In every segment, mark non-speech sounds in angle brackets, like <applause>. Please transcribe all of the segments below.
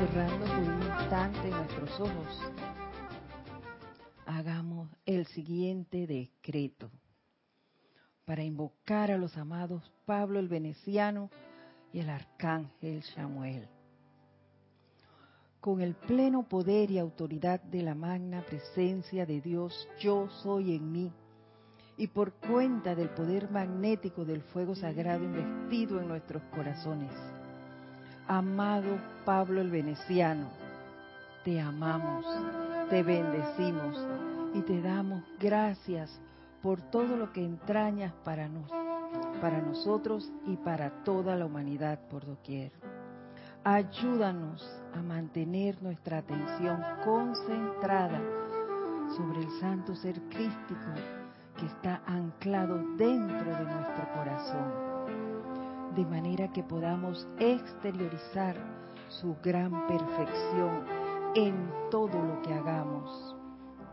cerrando por un instante nuestros ojos, hagamos el siguiente decreto para invocar a los amados Pablo el Veneciano y el Arcángel Samuel. Con el pleno poder y autoridad de la magna presencia de Dios, yo soy en mí, y por cuenta del poder magnético del fuego sagrado investido en nuestros corazones Amado Pablo el Veneciano, te amamos, te bendecimos y te damos gracias por todo lo que entrañas para, nos, para nosotros y para toda la humanidad por doquier. Ayúdanos a mantener nuestra atención concentrada sobre el santo ser crístico que está anclado dentro de nuestro corazón de manera que podamos exteriorizar su gran perfección en todo lo que hagamos,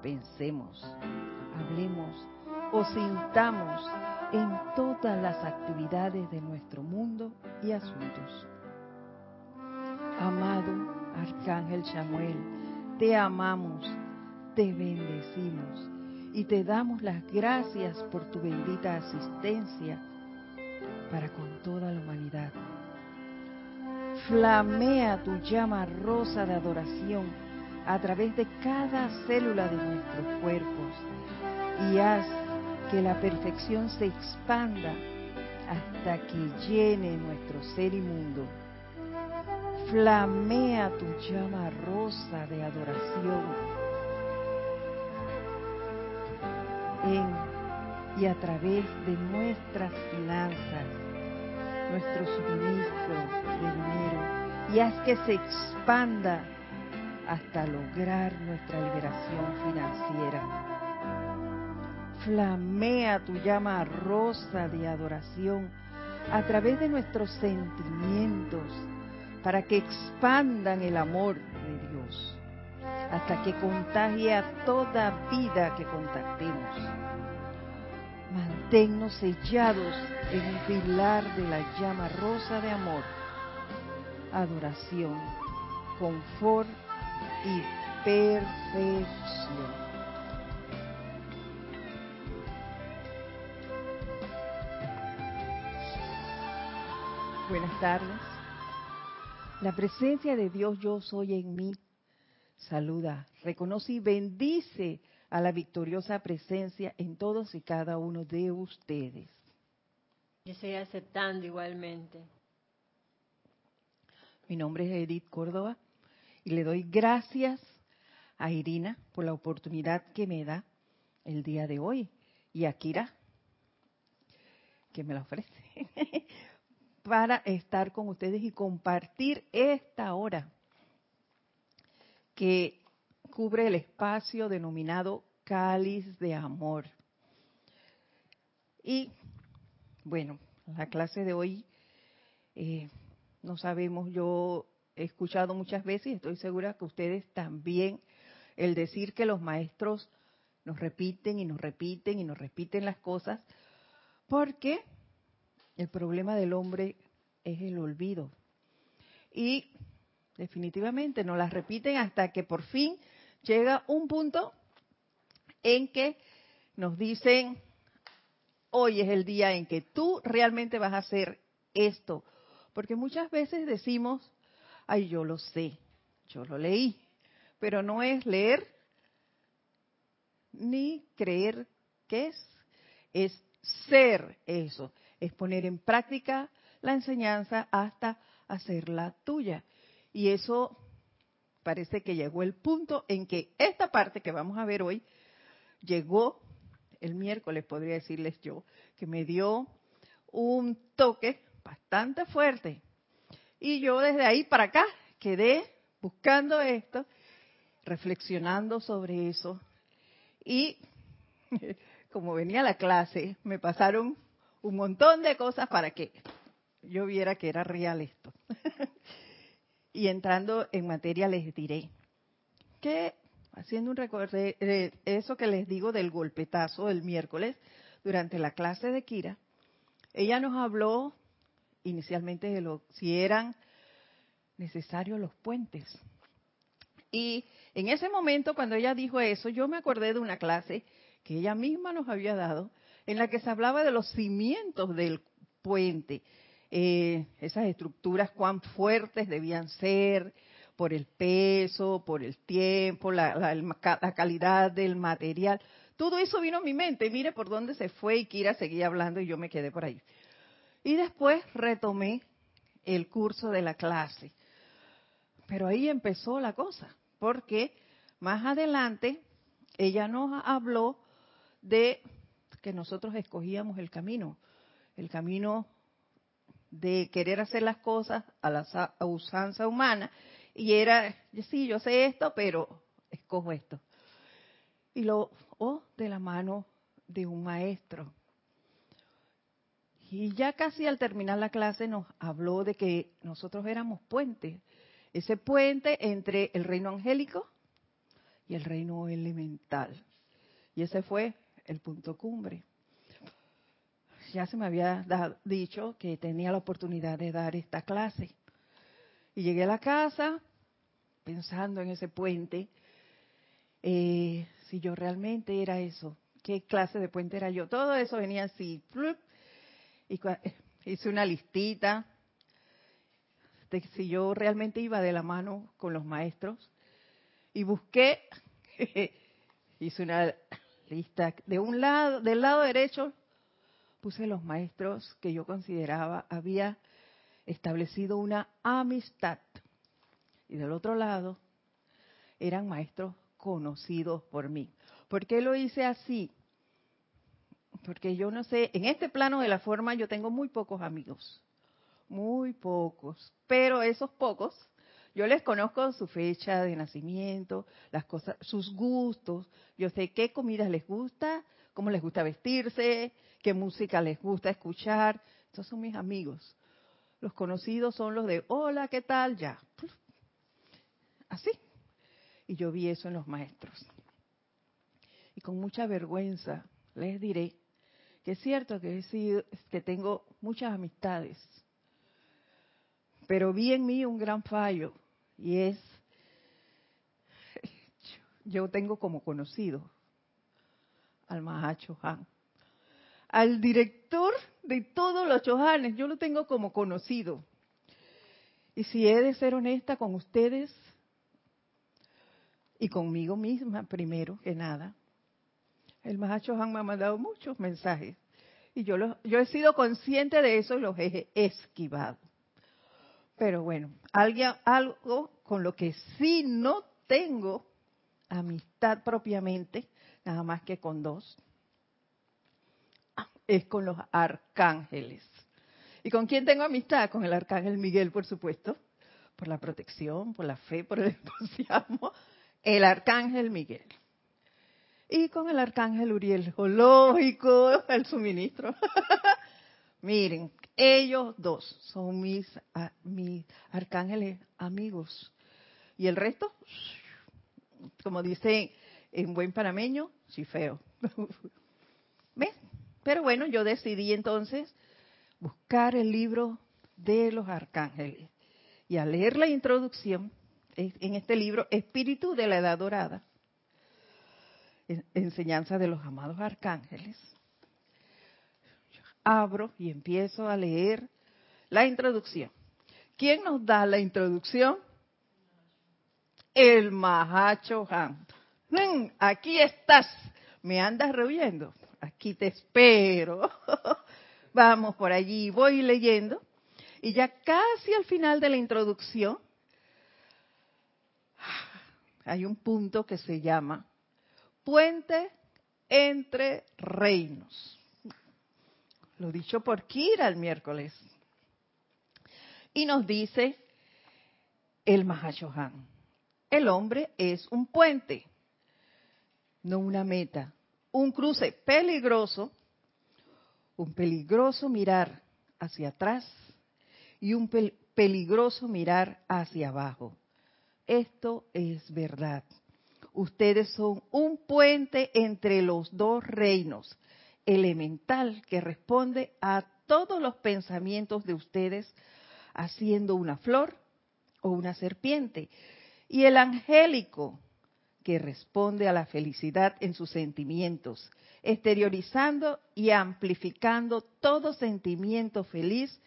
pensemos, hablemos o sintamos en todas las actividades de nuestro mundo y asuntos. Amado Arcángel Samuel, te amamos, te bendecimos y te damos las gracias por tu bendita asistencia para con toda la humanidad. Flamea tu llama rosa de adoración a través de cada célula de nuestros cuerpos y haz que la perfección se expanda hasta que llene nuestro ser mundo. Flamea tu llama rosa de adoración en y a través de nuestras finanzas, nuestro suministro de dinero, y haz que se expanda hasta lograr nuestra liberación financiera. Flamea tu llama rosa de adoración a través de nuestros sentimientos para que expandan el amor de Dios hasta que contagie a toda vida que contactemos Manténnos sellados en un pilar de la llama rosa de amor, adoración, confort y perfección. Buenas tardes. La presencia de Dios yo soy en mí. Saluda, reconoce y bendice a la victoriosa presencia en todos y cada uno de ustedes. Yo estoy aceptando igualmente. Mi nombre es Edith Córdoba y le doy gracias a Irina por la oportunidad que me da el día de hoy y a Kira que me la ofrece <laughs> para estar con ustedes y compartir esta hora que cubre el espacio denominado cáliz de amor. Y bueno, la clase de hoy, eh, no sabemos, yo he escuchado muchas veces y estoy segura que ustedes también, el decir que los maestros nos repiten y nos repiten y nos repiten las cosas, porque el problema del hombre es el olvido. Y definitivamente nos las repiten hasta que por fin llega un punto en que nos dicen, hoy es el día en que tú realmente vas a hacer esto. Porque muchas veces decimos, ay, yo lo sé, yo lo leí, pero no es leer ni creer que es, es ser eso, es poner en práctica la enseñanza hasta hacerla tuya. Y eso parece que llegó el punto en que esta parte que vamos a ver hoy llegó el miércoles, podría decirles yo, que me dio un toque bastante fuerte. Y yo desde ahí para acá quedé buscando esto, reflexionando sobre eso. Y <laughs> como venía la clase, me pasaron un montón de cosas para que yo viera que era real esto. <laughs> Y entrando en materia les diré que, haciendo un recuerdo de eso que les digo del golpetazo del miércoles, durante la clase de Kira, ella nos habló inicialmente de lo, si eran necesarios los puentes. Y en ese momento, cuando ella dijo eso, yo me acordé de una clase que ella misma nos había dado, en la que se hablaba de los cimientos del puente, eh, esas estructuras cuán fuertes debían ser por el peso, por el tiempo, la, la calidad del material. Todo eso vino a mi mente. Mire por dónde se fue y Kira seguía hablando y yo me quedé por ahí. Y después retomé el curso de la clase. Pero ahí empezó la cosa, porque más adelante ella nos habló de que nosotros escogíamos el camino, el camino de querer hacer las cosas a la usanza humana. Y era, sí, yo sé esto, pero escojo esto. Y lo, o de la mano de un maestro. Y ya casi al terminar la clase nos habló de que nosotros éramos puentes. Ese puente entre el reino angélico y el reino elemental. Y ese fue el punto cumbre. Ya se me había dicho que tenía la oportunidad de dar esta clase. Y llegué a la casa pensando en ese puente, eh, si yo realmente era eso, qué clase de puente era yo. Todo eso venía así. Y <laughs> hice una listita de si yo realmente iba de la mano con los maestros. Y busqué, <laughs> hice una lista de un lado, del lado derecho puse los maestros que yo consideraba había establecido una amistad. Y del otro lado eran maestros conocidos por mí. ¿Por qué lo hice así? Porque yo no sé, en este plano de la forma yo tengo muy pocos amigos, muy pocos, pero esos pocos yo les conozco su fecha de nacimiento, las cosas, sus gustos. Yo sé qué comida les gusta, cómo les gusta vestirse, qué música les gusta escuchar. Estos son mis amigos. Los conocidos son los de, hola, ¿qué tal? Ya. Así. Y yo vi eso en los maestros. Y con mucha vergüenza les diré que es cierto que, he sido, que tengo muchas amistades, pero vi en mí un gran fallo y es, <laughs> yo tengo como conocido al Mahacho Han. Al director de todos los Chohanes, yo lo tengo como conocido. Y si he de ser honesta con ustedes y conmigo misma, primero que nada, el Mahacho Han me ha mandado muchos mensajes. Y yo, yo he sido consciente de eso y los he esquivado. Pero bueno, alguien, algo con lo que sí no tengo amistad propiamente, nada más que con dos, es con los arcángeles. ¿Y con quién tengo amistad? Con el arcángel Miguel, por supuesto, por la protección, por la fe, por el <laughs> entusiasmo. El arcángel Miguel. Y con el arcángel Uriel, lógico, el suministro. <laughs> Miren, ellos dos son mis, mis arcángeles amigos. Y el resto, como dice en buen panameño, sí feo. <laughs> ¿Ves? Pero bueno, yo decidí entonces buscar el libro de los arcángeles. Y al leer la introducción, en este libro, Espíritu de la Edad Dorada, enseñanza de los amados arcángeles, abro y empiezo a leer la introducción. ¿Quién nos da la introducción? El Mahacho Han. Aquí estás. ¿Me andas rehuyendo? Aquí te espero. <laughs> Vamos por allí, voy leyendo. Y ya casi al final de la introducción hay un punto que se llama puente entre reinos. Lo dicho por Kira el miércoles. Y nos dice el Mahashohan. El hombre es un puente, no una meta. Un cruce peligroso, un peligroso mirar hacia atrás y un peligroso mirar hacia abajo. Esto es verdad. Ustedes son un puente entre los dos reinos, elemental que responde a todos los pensamientos de ustedes, haciendo una flor o una serpiente. Y el angélico, que responde a la felicidad en sus sentimientos, exteriorizando y amplificando todo sentimiento feliz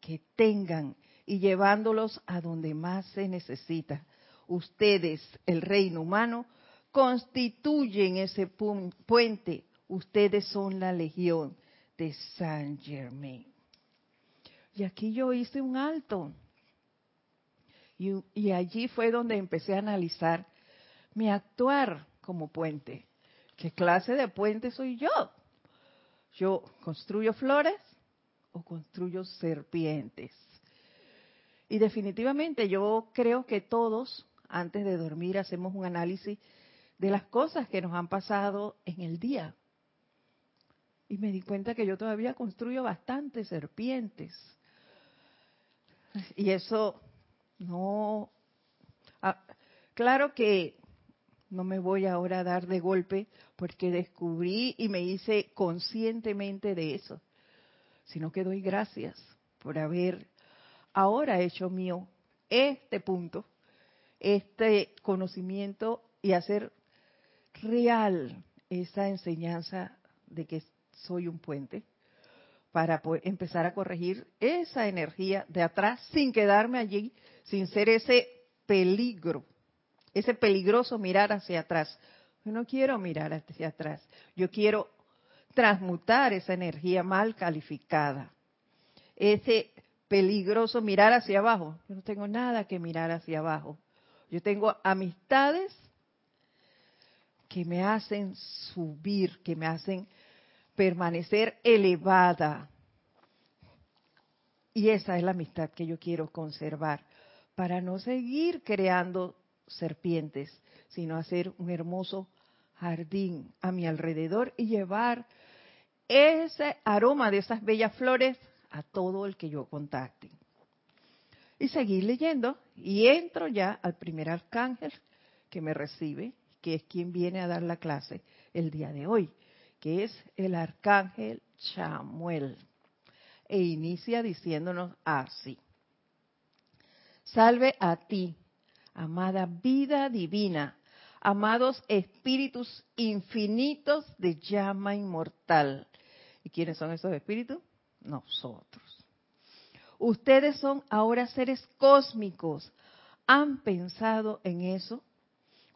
que tengan y llevándolos a donde más se necesita. Ustedes, el reino humano, constituyen ese puente. Ustedes son la legión de Saint Germain. Y aquí yo hice un alto. Y, y, allí fue donde empecé a analizar mi actuar como puente. ¿Qué clase de puente soy yo? ¿Yo construyo flores o construyo serpientes? Y definitivamente yo creo que todos, antes de dormir, hacemos un análisis de las cosas que nos han pasado en el día. Y me di cuenta que yo todavía construyo bastantes serpientes. Y eso no... Ah, claro que no me voy ahora a dar de golpe porque descubrí y me hice conscientemente de eso, sino que doy gracias por haber ahora hecho mío este punto, este conocimiento y hacer real esa enseñanza de que soy un puente para empezar a corregir esa energía de atrás sin quedarme allí, sin ser ese peligro, ese peligroso mirar hacia atrás. Yo no quiero mirar hacia atrás, yo quiero transmutar esa energía mal calificada, ese peligroso mirar hacia abajo. Yo no tengo nada que mirar hacia abajo. Yo tengo amistades que me hacen subir, que me hacen permanecer elevada. Y esa es la amistad que yo quiero conservar para no seguir creando serpientes, sino hacer un hermoso jardín a mi alrededor y llevar ese aroma de esas bellas flores a todo el que yo contacte. Y seguir leyendo y entro ya al primer arcángel que me recibe, que es quien viene a dar la clase el día de hoy, que es el arcángel Chamuel. E inicia diciéndonos así. Salve a ti, amada vida divina, amados espíritus infinitos de llama inmortal. ¿Y quiénes son esos espíritus? nosotros. Ustedes son ahora seres cósmicos. ¿Han pensado en eso?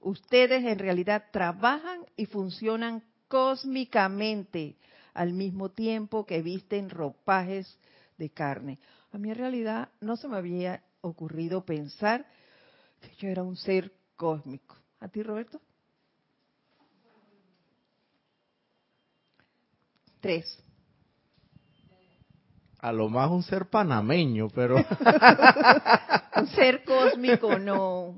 Ustedes en realidad trabajan y funcionan cósmicamente al mismo tiempo que visten ropajes de carne. A mí en realidad no se me había ocurrido pensar que yo era un ser cósmico. ¿A ti, Roberto? Tres a lo más un ser panameño, pero... <laughs> <laughs> un ser cósmico, no.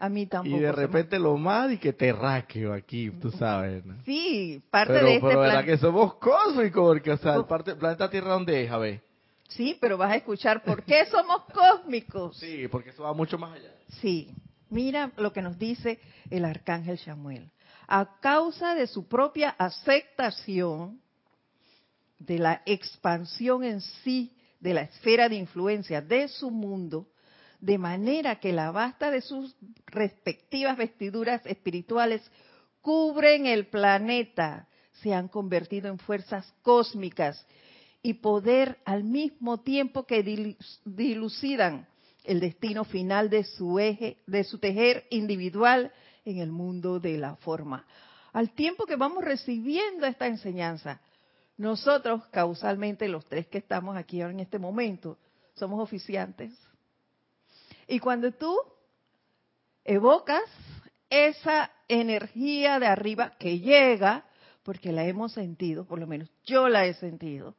A mí tampoco. Y de repente lo más y que terráqueo aquí, tú sabes. Sí, parte de este Pero verdad que somos cósmicos, porque, o sea, el parte, planeta Tierra, ¿dónde es? A ver. Sí, pero vas a escuchar por qué <laughs> somos cósmicos. Sí, porque eso va mucho más allá. Sí, mira lo que nos dice el arcángel Samuel. A causa de su propia aceptación, de la expansión en sí de la esfera de influencia de su mundo, de manera que la basta de sus respectivas vestiduras espirituales cubren el planeta, se han convertido en fuerzas cósmicas y poder al mismo tiempo que dilucidan el destino final de su eje, de su tejer individual en el mundo de la forma. Al tiempo que vamos recibiendo esta enseñanza, nosotros, causalmente, los tres que estamos aquí ahora en este momento, somos oficiantes. Y cuando tú evocas esa energía de arriba que llega, porque la hemos sentido, por lo menos yo la he sentido,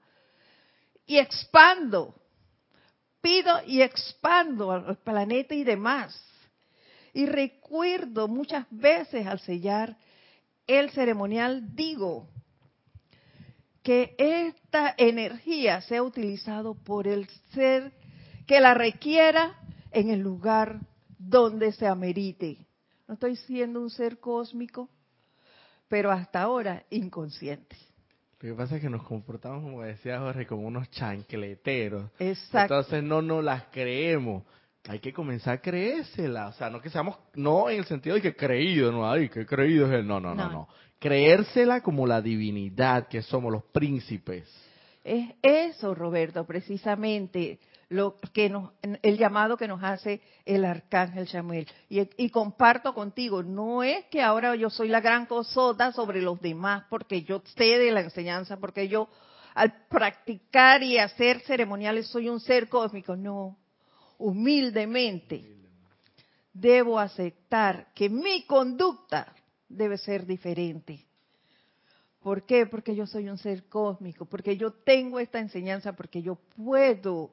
y expando, pido y expando al planeta y demás. Y recuerdo muchas veces al sellar el ceremonial, digo, que esta energía sea utilizado por el ser que la requiera en el lugar donde se amerite. No estoy siendo un ser cósmico, pero hasta ahora inconsciente. Lo que pasa es que nos comportamos, como decía Jorge, como unos chancleteros. Exacto. Entonces no nos las creemos. hay que comenzar a creérsela. O sea, no que seamos, no en el sentido de que creído, no, ay, que creído es él. No, no, no, No. no. Creérsela como la divinidad que somos los príncipes. Es eso, Roberto, precisamente lo que nos, el llamado que nos hace el arcángel Samuel. Y, y comparto contigo, no es que ahora yo soy la gran cosota sobre los demás porque yo sé de la enseñanza, porque yo al practicar y hacer ceremoniales soy un ser cósmico. No, humildemente debo aceptar que mi conducta debe ser diferente. ¿Por qué? Porque yo soy un ser cósmico, porque yo tengo esta enseñanza, porque yo puedo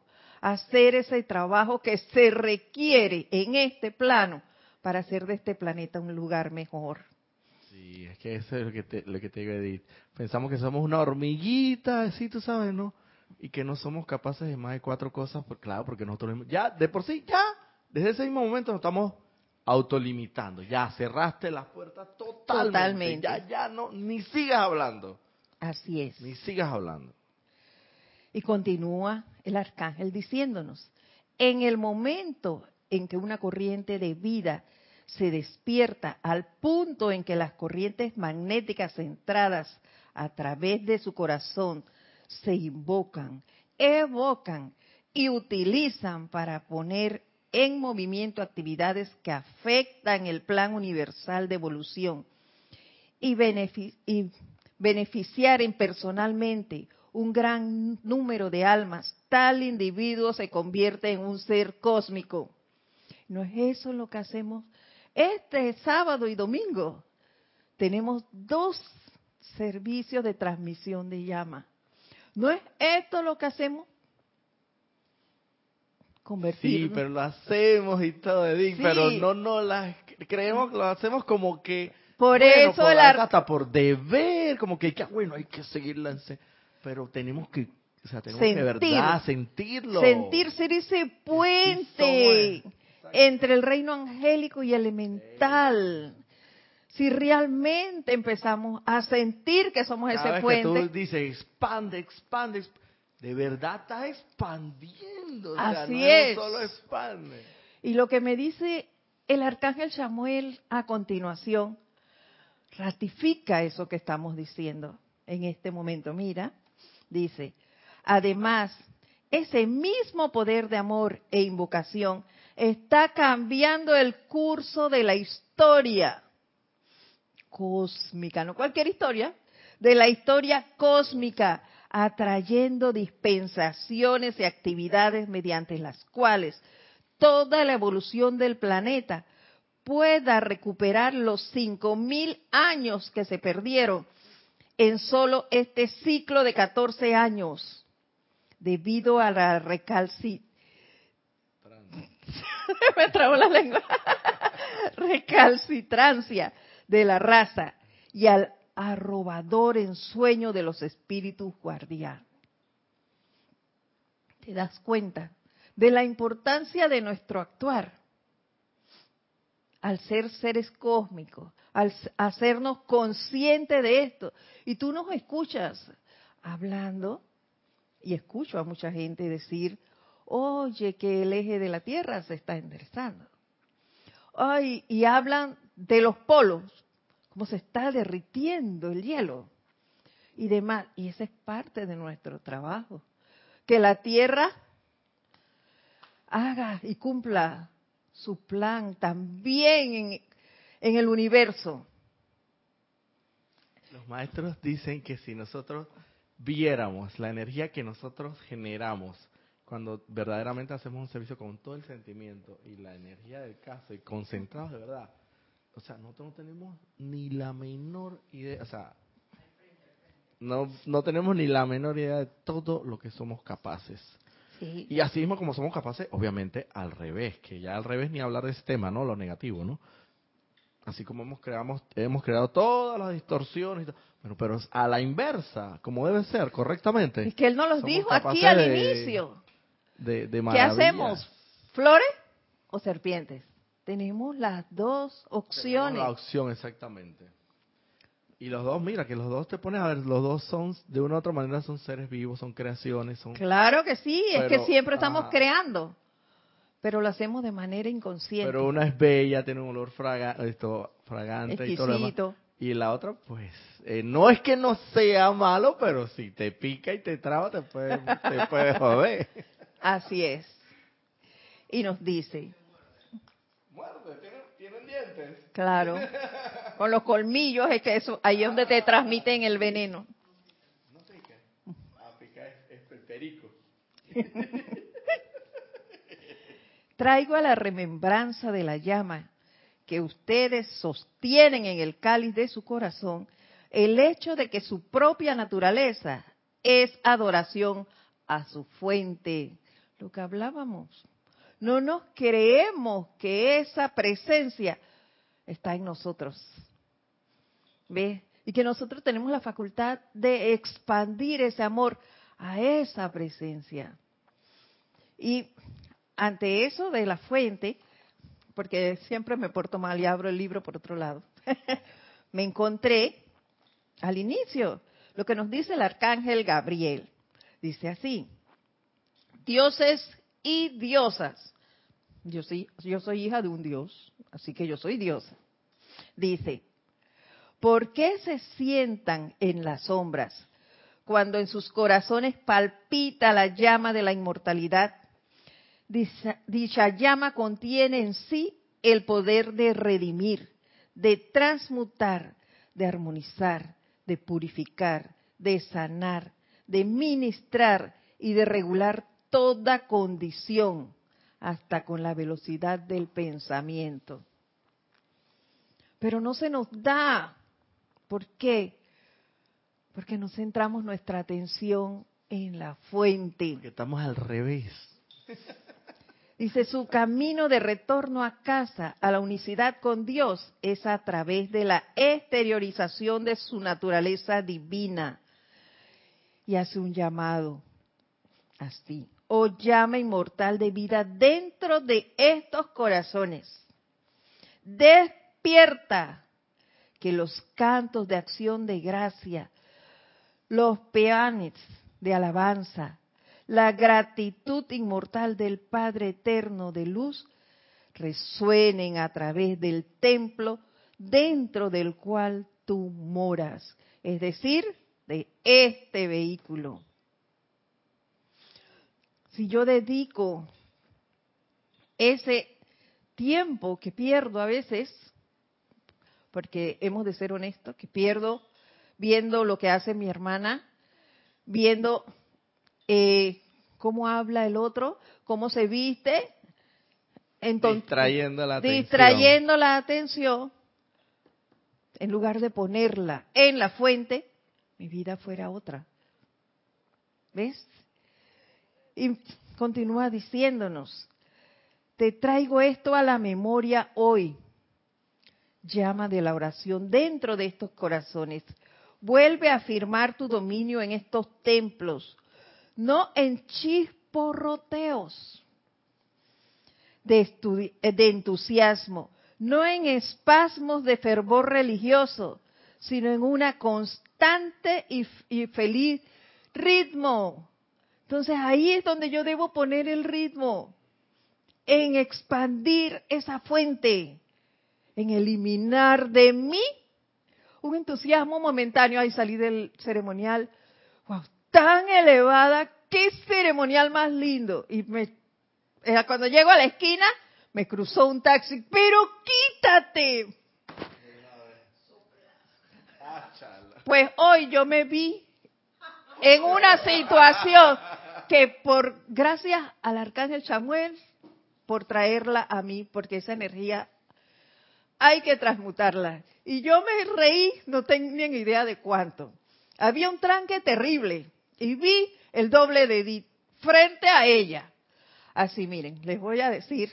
hacer ese trabajo que se requiere en este plano para hacer de este planeta un lugar mejor. Sí, es que eso es lo que te, lo que te digo, Edith. Pensamos que somos una hormiguita, así tú sabes, ¿no? Y que no somos capaces de más de cuatro cosas, pues claro, porque nosotros ya, de por sí, ya, desde ese mismo momento nos estamos autolimitando. Ya cerraste las puertas totalmente. Totalmente. Ya, ya no, ni sigas hablando, Así es. ni sigas hablando. Y continúa el arcángel diciéndonos, en el momento en que una corriente de vida se despierta al punto en que las corrientes magnéticas centradas a través de su corazón se invocan, evocan y utilizan para poner en movimiento actividades que afectan el plan universal de evolución y, benefi- y beneficiar en personalmente un gran número de almas, tal individuo se convierte en un ser cósmico. ¿No es eso lo que hacemos este sábado y domingo? Tenemos dos servicios de transmisión de llama. ¿No es esto lo que hacemos? Convertirnos. Sí, pero lo hacemos y todo, Edith, Sí. pero no, no las creemos que lo hacemos como que Por Bueno, eso por- ar- hasta por deber, como que, bueno, hay que seguirla, ense- pero tenemos que, o sea, tenemos que de verdad sentirlo. sentir ser ese puente entre el reino angélico y elemental. Si realmente empezamos a sentir que somos Cada ese vez puente, que tú dices, expande, expande, exp- de verdad estás expandiendo, o sea, Así no es. solo expande. y lo que me dice el arcángel Samuel a continuación, ratifica eso que estamos diciendo en este momento. Mira, dice, además, ese mismo poder de amor e invocación está cambiando el curso de la historia cósmica, no cualquier historia, de la historia cósmica, atrayendo dispensaciones y actividades mediante las cuales toda la evolución del planeta pueda recuperar los cinco mil años que se perdieron en solo este ciclo de 14 años, debido a la <laughs> <laughs> recalcitrancia de la raza y al arrobador ensueño de los espíritus guardianes. ¿Te das cuenta de la importancia de nuestro actuar? Al ser seres cósmicos, al hacernos conscientes de esto. Y tú nos escuchas hablando, y escucho a mucha gente decir, oye, que el eje de la Tierra se está enderezando. Ay, y hablan de los polos, cómo se está derritiendo el hielo y demás. Y esa es parte de nuestro trabajo. Que la Tierra haga y cumpla su plan también en, el universo. Los maestros dicen que si nosotros viéramos la energía que nosotros generamos cuando verdaderamente hacemos un servicio con todo el sentimiento y la energía del caso y concentrados de verdad, o sea, nosotros no tenemos ni la menor idea, o sea, no, no tenemos ni la menor idea de todo lo que somos capaces. Sí. Y así mismo como somos capaces, obviamente al revés, que ya al revés ni hablar de ese tema, ¿no? Lo negativo, ¿no? Así como hemos, creamos, hemos creado todas las distorsiones, y todo. bueno, pero es a la inversa, como debe ser, correctamente. Es que él nos los dijo aquí al de- inicio. De, de ¿Qué hacemos? ¿Flores o serpientes? Tenemos las dos Tenemos opciones. La opción, exactamente. Y los dos, mira, que los dos te pones a ver, los dos son, de una u otra manera, son seres vivos, son creaciones, son... Claro que sí, es que siempre estamos creando. pero lo hacemos de manera inconsciente. Pero una es bella, tiene un olor fraga, esto, fragante y todo lo demás. exquisito. Y la otra, pues, eh, no es que no sea malo, pero si te pica y te traba, te puede, te puede <laughs> joder. Así es. Y nos dice, Muerde, ¿tienen, tienen dientes? claro, <laughs> con los colmillos es que eso, ahí es donde te transmiten el veneno. No pica. Ah, pica es, es el perico. <laughs> Traigo a la remembranza de la llama que ustedes sostienen en el cáliz de su corazón el hecho de que su propia naturaleza es adoración a su fuente. Lo que hablábamos. No nos creemos que esa presencia está en nosotros. ¿Ves? Y que nosotros tenemos la facultad de expandir ese amor a esa presencia. Y ante eso de la fuente, porque siempre me porto mal y abro el libro por otro lado, <laughs> me encontré al inicio lo que nos dice el arcángel Gabriel. Dice así, dioses y diosas. Yo, sí, yo soy hija de un dios, así que yo soy diosa. Dice, ¿por qué se sientan en las sombras cuando en sus corazones palpita la llama de la inmortalidad? Dicha llama contiene en sí el poder de redimir, de transmutar, de armonizar, de purificar, de sanar, de ministrar y de regular toda condición, hasta con la velocidad del pensamiento. Pero no se nos da. ¿Por qué? Porque no centramos nuestra atención en la fuente. Que estamos al revés. Dice, su camino de retorno a casa, a la unicidad con Dios, es a través de la exteriorización de su naturaleza divina. Y hace un llamado así, o llama inmortal de vida dentro de estos corazones. Despierta que los cantos de acción de gracia, los peanes de alabanza, la gratitud inmortal del Padre Eterno de Luz resuenen a través del templo dentro del cual tú moras, es decir, de este vehículo. Si yo dedico ese tiempo que pierdo a veces, porque hemos de ser honestos, que pierdo viendo lo que hace mi hermana, viendo eh, cómo habla el otro, cómo se viste, entonces, distrayendo la atención. distrayendo la atención, en lugar de ponerla en la fuente, mi vida fuera otra. ¿Ves? Y continúa diciéndonos, te traigo esto a la memoria hoy. Llama de la oración dentro de estos corazones. Vuelve a afirmar tu dominio en estos templos, no en chisporroteos de, de entusiasmo, no en espasmos de fervor religioso, sino en una constante y, y feliz ritmo. Entonces ahí es donde yo debo poner el ritmo, en expandir esa fuente, en eliminar de mí un entusiasmo momentáneo. Ahí salí del ceremonial, wow, tan elevada, qué ceremonial más lindo. Y me, cuando llego a la esquina, me cruzó un taxi, pero quítate. Pues hoy yo me vi en una situación que por gracias al arcángel Samuel por traerla a mí, porque esa energía hay que transmutarla. Y yo me reí, no tenían idea de cuánto. Había un tranque terrible y vi el doble de Edith frente a ella. Así, miren, les voy a decir.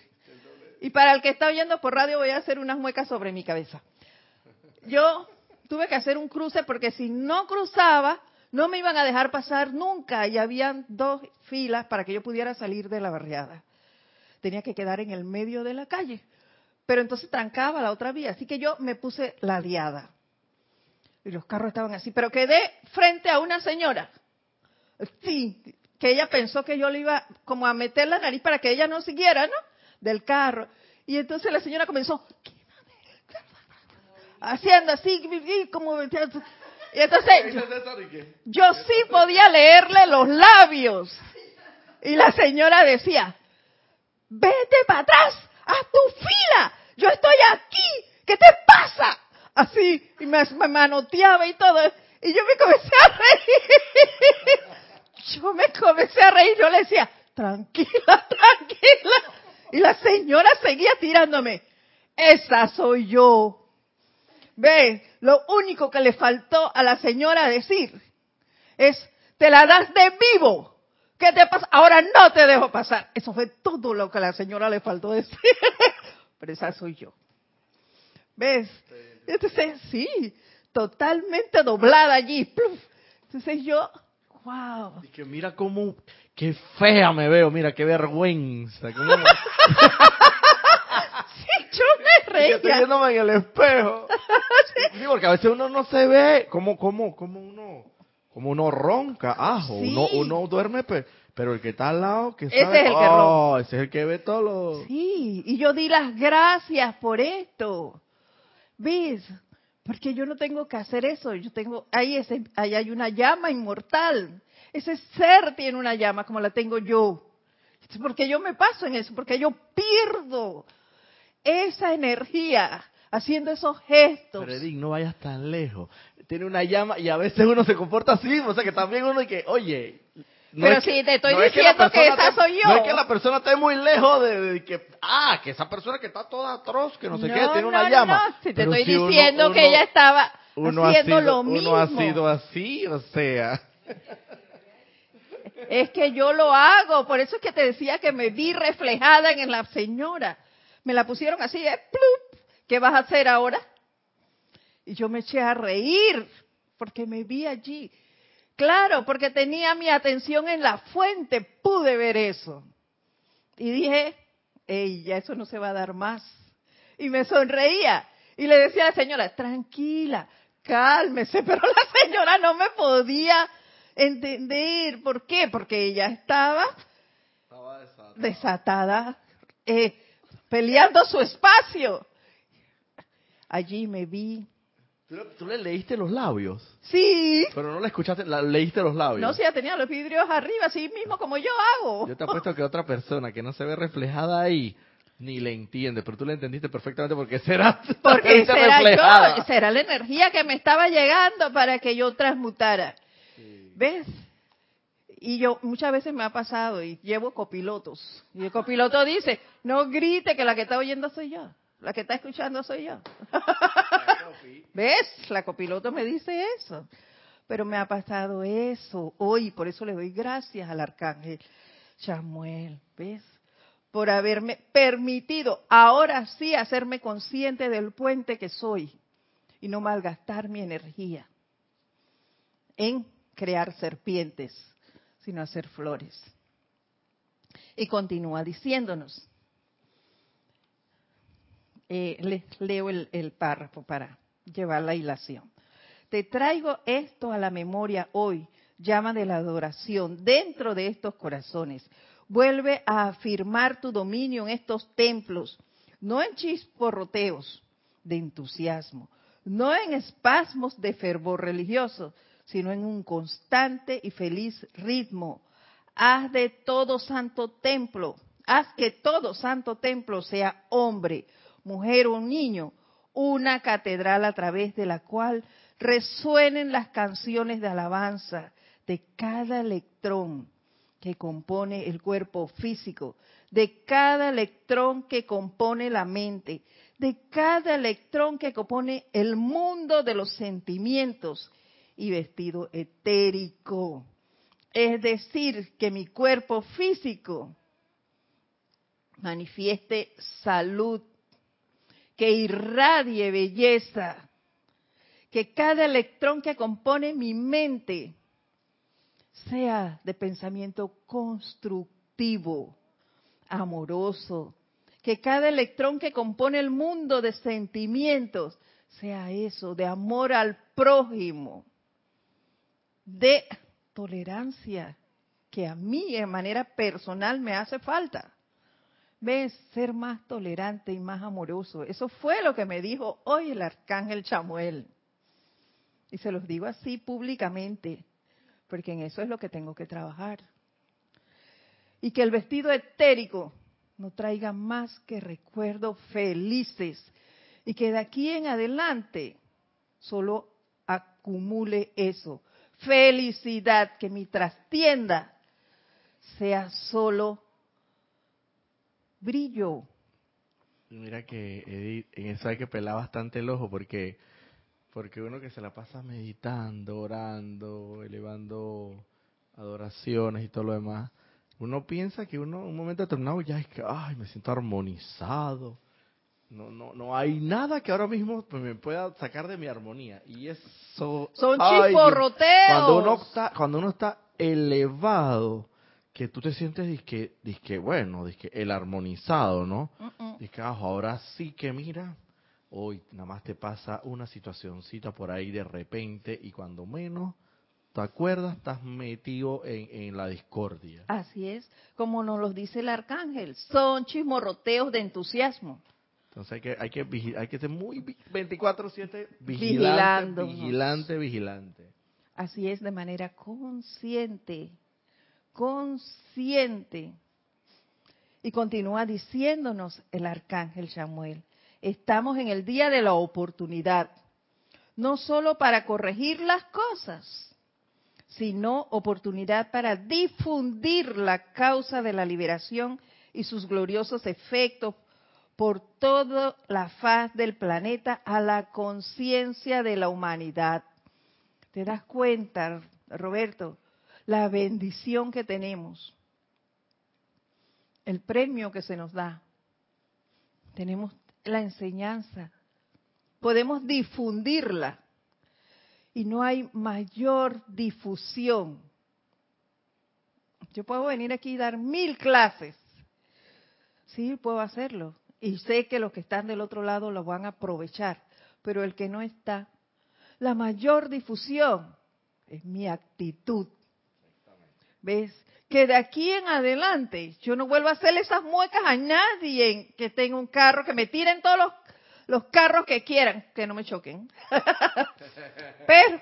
Y para el que está oyendo por radio voy a hacer unas muecas sobre mi cabeza. Yo tuve que hacer un cruce porque si no cruzaba, no me iban a dejar pasar nunca y habían dos filas para que yo pudiera salir de la barriada. Tenía que quedar en el medio de la calle. Pero entonces trancaba la otra vía, así que yo me puse la diada. Y los carros estaban así, pero quedé frente a una señora. Sí, que ella pensó que yo le iba como a meter la nariz para que ella no siguiera, ¿no? del carro. Y entonces la señora comenzó haciendo así, como... Y entonces yo sí podía leerle los labios. Y la señora decía, vete para atrás, haz tu fila, yo estoy aquí, ¿qué te pasa? Así, y me, me manoteaba y todo. Y yo me comencé a reír. <laughs> Yo me comencé a reír, yo le decía, tranquila, <laughs> tranquila. Y la señora seguía tirándome. Esa soy yo. Ve, lo único que le faltó a la señora decir es, te la das de vivo. ¿Qué te pasa? Ahora no te dejo pasar. Eso fue todo lo que a la señora le faltó decir. <laughs> Pero esa soy yo. ¿Ves? Entonces, sí, totalmente doblada allí. Entonces yo, wow. Y que mira cómo, qué fea me veo, mira qué vergüenza. <laughs> sí, yo estoy viéndome en el espejo. <laughs> sí, porque a veces uno no se ve, como, como, como uno, como uno ronca, ajo, uno, uno duerme, pero, el que está al lado, que ese es el que oh, ese es el que ve todo lo... Sí, y yo di las gracias por esto. ¿Ves? Porque yo no tengo que hacer eso. Yo tengo, ahí, ese, ahí hay una llama inmortal. Ese ser tiene una llama como la tengo yo. Porque yo me paso en eso, porque yo pierdo esa energía haciendo esos gestos. Pero no vayas tan lejos. Tiene una llama y a veces uno se comporta así, o sea que también uno dice, oye, pero si te estoy diciendo que, esa soy yo. No es que la persona esté muy lejos de, que, ah, que esa persona que está toda atroz, que no sé qué, tiene una llama. No, si te estoy diciendo que ella estaba haciendo lo mismo. Uno ha sido así, o sea. Es que yo lo hago, por eso es que te decía que me vi reflejada en la señora. Me la pusieron así, ¿eh? ¡Plup! ¿qué vas a hacer ahora? Y yo me eché a reír, porque me vi allí. Claro, porque tenía mi atención en la fuente, pude ver eso. Y dije, ey, ya eso no se va a dar más. Y me sonreía. Y le decía a la señora, tranquila, cálmese. <laughs> Pero la señora no me podía entender. ¿Por qué? Porque ella estaba, desatada, eh, peleando su espacio. Allí me vi ¿Tú, le leíste los labios? Sí. Pero no le escuchaste, la, leíste los labios. No, sí, ya tenía los vidrios arriba, así mismo como yo hago. Yo te apuesto que otra persona que no se ve reflejada ahí ni le entiende, pero tú le entendiste perfectamente porque será porque será yo, será la energía que me estaba llegando para que yo transmutara. ¿Ves? Y yo muchas veces me ha pasado y llevo copilotos. Y el copiloto dice, no grite que la que está oyendo soy yo. La que está escuchando soy yo. <laughs> ¿Ves? La copiloto me dice eso. Pero me ha pasado eso hoy, por eso le doy gracias al arcángel Samuel, ¿ves? Por haberme permitido ahora sí hacerme consciente del puente que soy y no malgastar mi energía en crear serpientes, sino hacer flores. Y continúa diciéndonos, eh, les leo el, párrafo para llevar la hilación. Te traigo esto a la memoria hoy, llama de la adoración dentro de estos corazones. Vuelve a afirmar tu dominio en estos templos, no en chisporroteos de entusiasmo, no en espasmos de fervor religioso, sino en un constante y feliz ritmo. Haz de todo santo templo, haz que todo santo templo sea hombre, mujer o niño, una catedral a través de la cual resuenen las canciones de alabanza de cada electrón que compone el cuerpo físico, de cada electrón que compone la mente, de cada electrón que compone el mundo de los sentimientos y vestido etérico. Es decir, que mi cuerpo físico manifieste salud, que irradie belleza, que cada electrón que compone mi mente sea de pensamiento constructivo, amoroso, que cada electrón que compone el mundo de sentimientos sea eso, de amor al prójimo, de tolerancia, que a mí de manera personal me hace falta. ves ser más tolerante y más amoroso. Eso fue lo que me dijo hoy el arcángel Chamuel. Y se los digo así públicamente, porque en eso es lo que tengo que trabajar. Y que el vestido etérico no traiga más que recuerdos felices. Y que de aquí en adelante solo acumule eso. Felicidad, que mi trastienda sea solo brillo. Mira que Edith, en eso hay que pelar bastante el ojo porque porque uno que se la pasa meditando, orando, elevando adoraciones y todo lo demás, uno piensa que uno un momento determinado ya es que ay, me siento armonizado. No no no hay nada que ahora mismo me pueda sacar de mi armonía y eso son chisporroteos. Cuando uno está cuando uno está elevado que tú te sientes disque, disque bueno, disque el armonizado, ¿no? Disque, ah, ahora sí que mira, hoy nada más te pasa una situacioncita por ahí de repente y cuando menos te acuerdas estás metido en, en la discordia. Así es, como nos lo dice el arcángel, son chismorroteos de entusiasmo. Entonces hay que hay que hay que ser muy 24/7 vigilante, vigilante, vigilante. Así es de manera consciente consciente. Y continúa diciéndonos el arcángel Samuel, estamos en el día de la oportunidad, no solo para corregir las cosas, sino oportunidad para difundir la causa de la liberación y sus gloriosos efectos por toda la faz del planeta a la conciencia de la humanidad. ¿Te das cuenta, Roberto? la bendición que tenemos, el premio que se nos da. Tenemos la enseñanza, podemos difundirla y no hay mayor difusión. Yo puedo venir aquí y dar mil clases. Sí, puedo hacerlo. Y sé que los que están del otro lado lo van a aprovechar. Pero el que no está, la mayor difusión es mi actitud ¿Ves? Que de aquí en adelante yo no vuelvo a hacerle esas muecas a nadie que tenga un carro, que me tiren todos los, los carros que quieran, que no me choquen. <laughs> Pero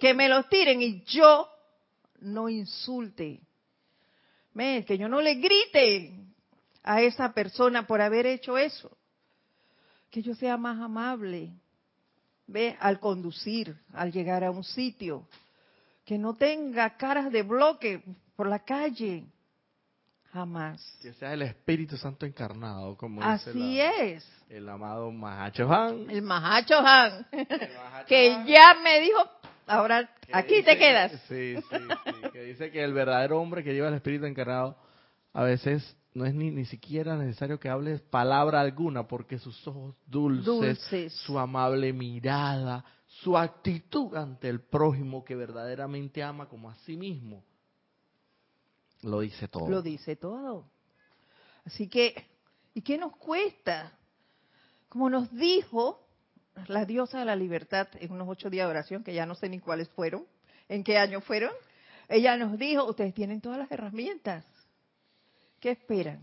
que me los tiren y yo no insulte. ¿Ves? Que yo no le grite a esa persona por haber hecho eso. Que yo sea más amable. ¿Ve? Al conducir, al llegar a un sitio que no tenga caras de bloque por la calle. Jamás. Que sea el Espíritu Santo encarnado, como Así es. El amado Mahacho Han. El Mahacho Han. <laughs> que ya me dijo, ahora aquí te quedas. Sí, sí, sí. que dice que el verdadero hombre que lleva el Espíritu encarnado a veces no es ni, ni siquiera necesario que hable palabra alguna, porque sus ojos dulces. su amable mirada, su actitud ante el prójimo que verdaderamente ama como a sí mismo, lo dice todo. Lo dice todo. Así que, ¿y qué nos cuesta? Como nos dijo la diosa de la libertad en unos ocho días de oración, que ya no sé ni cuáles fueron, en qué año fueron, ella nos dijo, ustedes tienen todas las herramientas. ¿Qué esperan?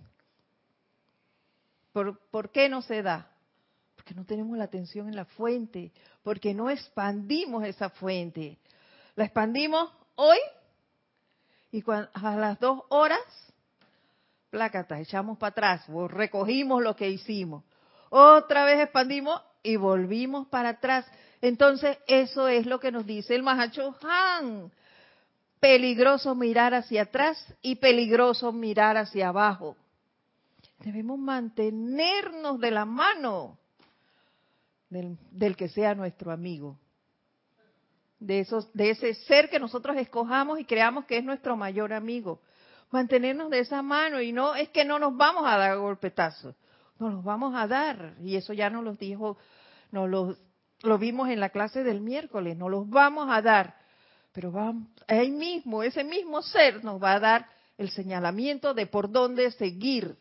¿Por, ¿por qué no se da? Porque no tenemos la atención en la fuente, porque no expandimos esa fuente. La expandimos hoy y a las dos horas, plácata, echamos para atrás, recogimos lo que hicimos. Otra vez expandimos y volvimos para atrás. Entonces, eso es lo que nos dice el Mahacho Han. Peligroso mirar hacia atrás y peligroso mirar hacia abajo. Debemos mantenernos de la mano del, que sea nuestro amigo. De, esos, de ese ser que nosotros escojamos y creamos que es nuestro mayor amigo. Mantenernos de esa mano y no es que no nos vamos a dar golpetazos, nos los vamos a dar. Y eso ya nos lo dijo, nos lo, lo vimos en la clase del miércoles, nos los vamos a dar. Pero vamos, ahí mismo, ese mismo ser nos va a dar el señalamiento de por dónde seguir.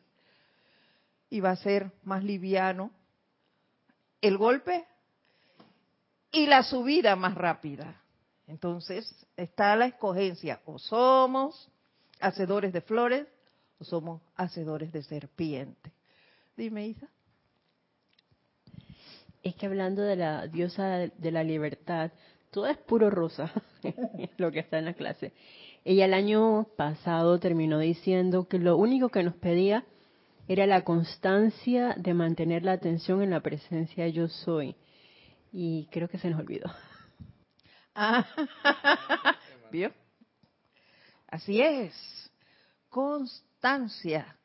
Y va a ser más liviano, el golpe y la subida más rápida. Entonces está la escogencia, o somos hacedores de flores o somos hacedores de serpiente. Dime, Isa. Es que hablando de la diosa de la libertad, todo es puro rosa, <laughs> lo que está en la clase. Ella el año pasado terminó diciendo que lo único que nos pedía era la constancia de mantener la atención en la presencia yo soy. Y creo que se nos olvidó. <laughs> Ah, <laughs> ¿Vio? Así es. Constancia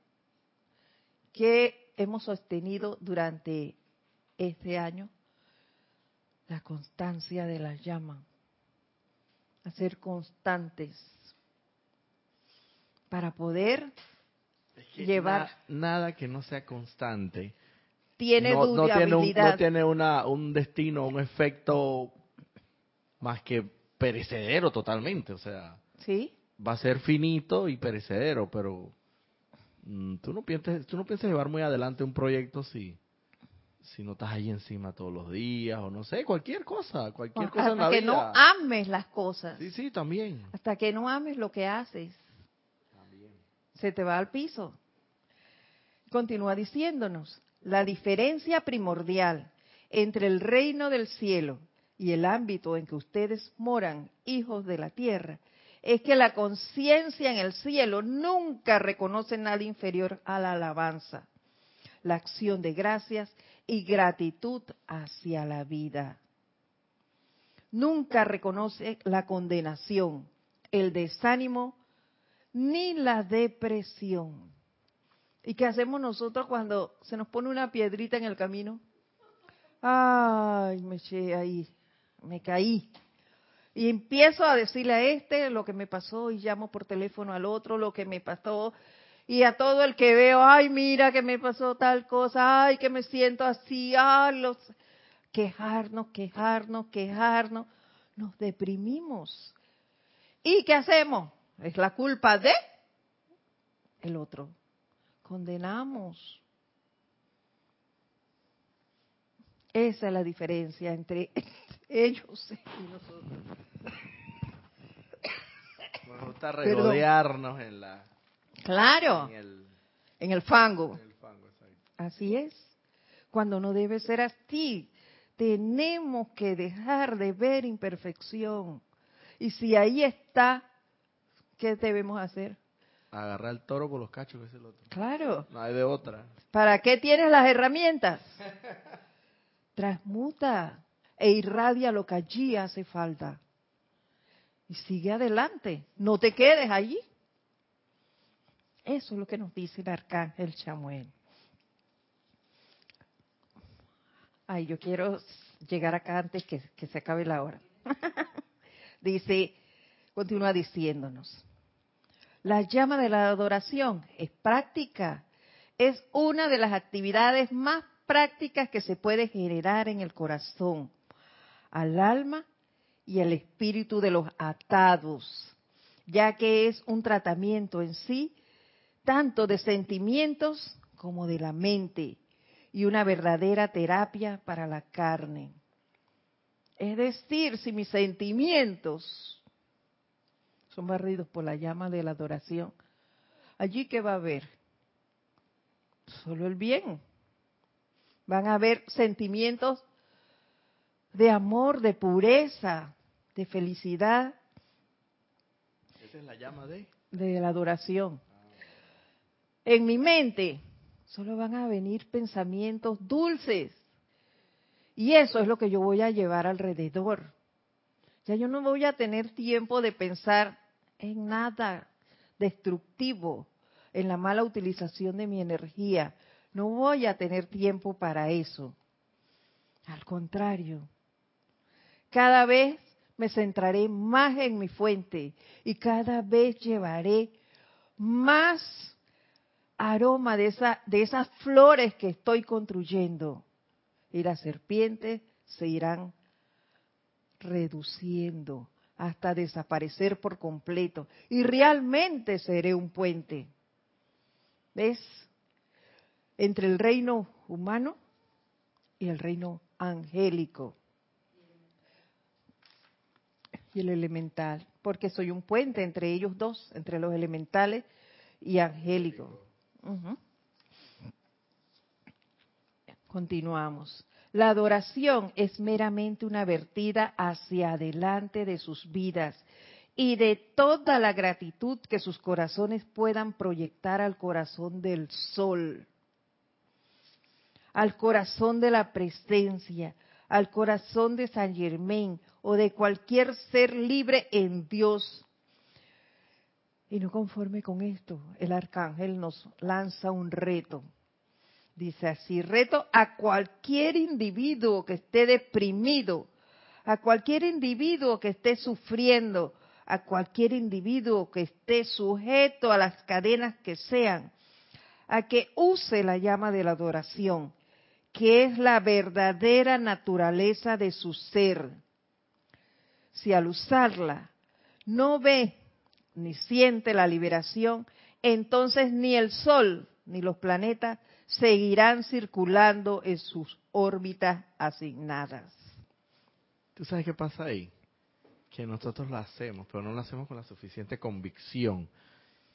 que hemos sostenido durante este año. La constancia de la llama. A ser constantes para poder llevar nada que no sea constante tiene no, no tiene un, no tiene una, un destino un efecto más que perecedero totalmente o sea sí va a ser finito y perecedero pero mm, tú no piensas tú no piensas llevar muy adelante un proyecto si si no estás ahí encima todos los días o no sé cualquier cosa cualquier cosa hasta en la que vida. no ames las cosas. Sí sí también. Hasta que no ames lo que haces se te va al piso. Continúa diciéndonos, la diferencia primordial entre el reino del cielo y el ámbito en que ustedes moran, hijos de la tierra, es que la conciencia en el cielo nunca reconoce nada inferior a la alabanza, la acción de gracias y gratitud hacia la vida. Nunca reconoce la condenación, el desánimo ni la depresión. ¿Y qué hacemos nosotros cuando se nos pone una piedrita en el camino? Ay, me eché ahí, me caí. Y empiezo a decirle a este lo que me pasó y llamo por teléfono al otro lo que me pasó. Y a todo el que veo, ay, mira que me pasó tal cosa, ay, que me siento así, ay, los... quejarnos, quejarnos, quejarnos. Nos deprimimos. ¿Y qué hacemos? Es la culpa de el otro. Condenamos. Esa es la diferencia entre <laughs> ellos y nosotros. Nos gusta regodearnos en la Claro, en el, en el fango. en el fango. Así es. Cuando no debe ser así, tenemos que dejar de ver imperfección. Y si ahí está, ¿qué debemos hacer? Agarrar el toro por los cachos, que es el otro. Claro. No hay de otra. ¿Para qué tienes las herramientas? <laughs> Transmuta e irradia lo que allí hace falta. Y sigue adelante. No te quedes allí. Eso es lo que nos dice el arcángel Chamuel. Ay, yo quiero llegar acá antes que, que se acabe la hora. <laughs> dice, continúa diciéndonos. La llama de la adoración es práctica. Es una de las actividades más prácticas que se puede generar en el corazón, al alma y al espíritu de los atados, ya que es un tratamiento en sí, tanto de sentimientos como de la mente, y una verdadera terapia para la carne. Es decir, si mis sentimientos son barridos por la llama de la adoración, allí que va a haber solo el bien. Van a haber sentimientos de amor, de pureza, de felicidad, Esa es la llama de. de la adoración. En mi mente solo van a venir pensamientos dulces. Y eso es lo que yo voy a llevar alrededor. Ya yo no voy a tener tiempo de pensar en nada destructivo, en la mala utilización de mi energía. No voy a tener tiempo para eso. Al contrario, cada vez me centraré más en mi fuente y cada vez llevaré más aroma de, esa, de esas flores que estoy construyendo. Y las serpientes se irán reduciendo hasta desaparecer por completo. Y realmente seré un puente. ¿Ves? Entre el reino humano y el reino angélico. Y el elemental. Porque soy un puente entre ellos dos, entre los elementales y Continuamos. La adoración es meramente una vertida hacia adelante de sus vidas y de toda la gratitud que sus corazones puedan proyectar al corazón del sol, al corazón de la presencia, al corazón de San Germain o de cualquier ser libre en Dios. Y no conforme con esto, el arcángel nos lanza un reto. Dice así, reto a cualquier individuo que esté deprimido, a cualquier individuo que esté sufriendo, a cualquier individuo que esté sujeto a las cadenas que sean, a que use la llama de la adoración, que es la verdadera naturaleza de su ser. Si al usarla no ve ni siente la liberación, entonces ni el Sol ni los planetas seguirán circulando en sus órbitas asignadas. ¿Tú sabes qué pasa ahí? Que nosotros lo hacemos, pero no lo hacemos con la suficiente convicción.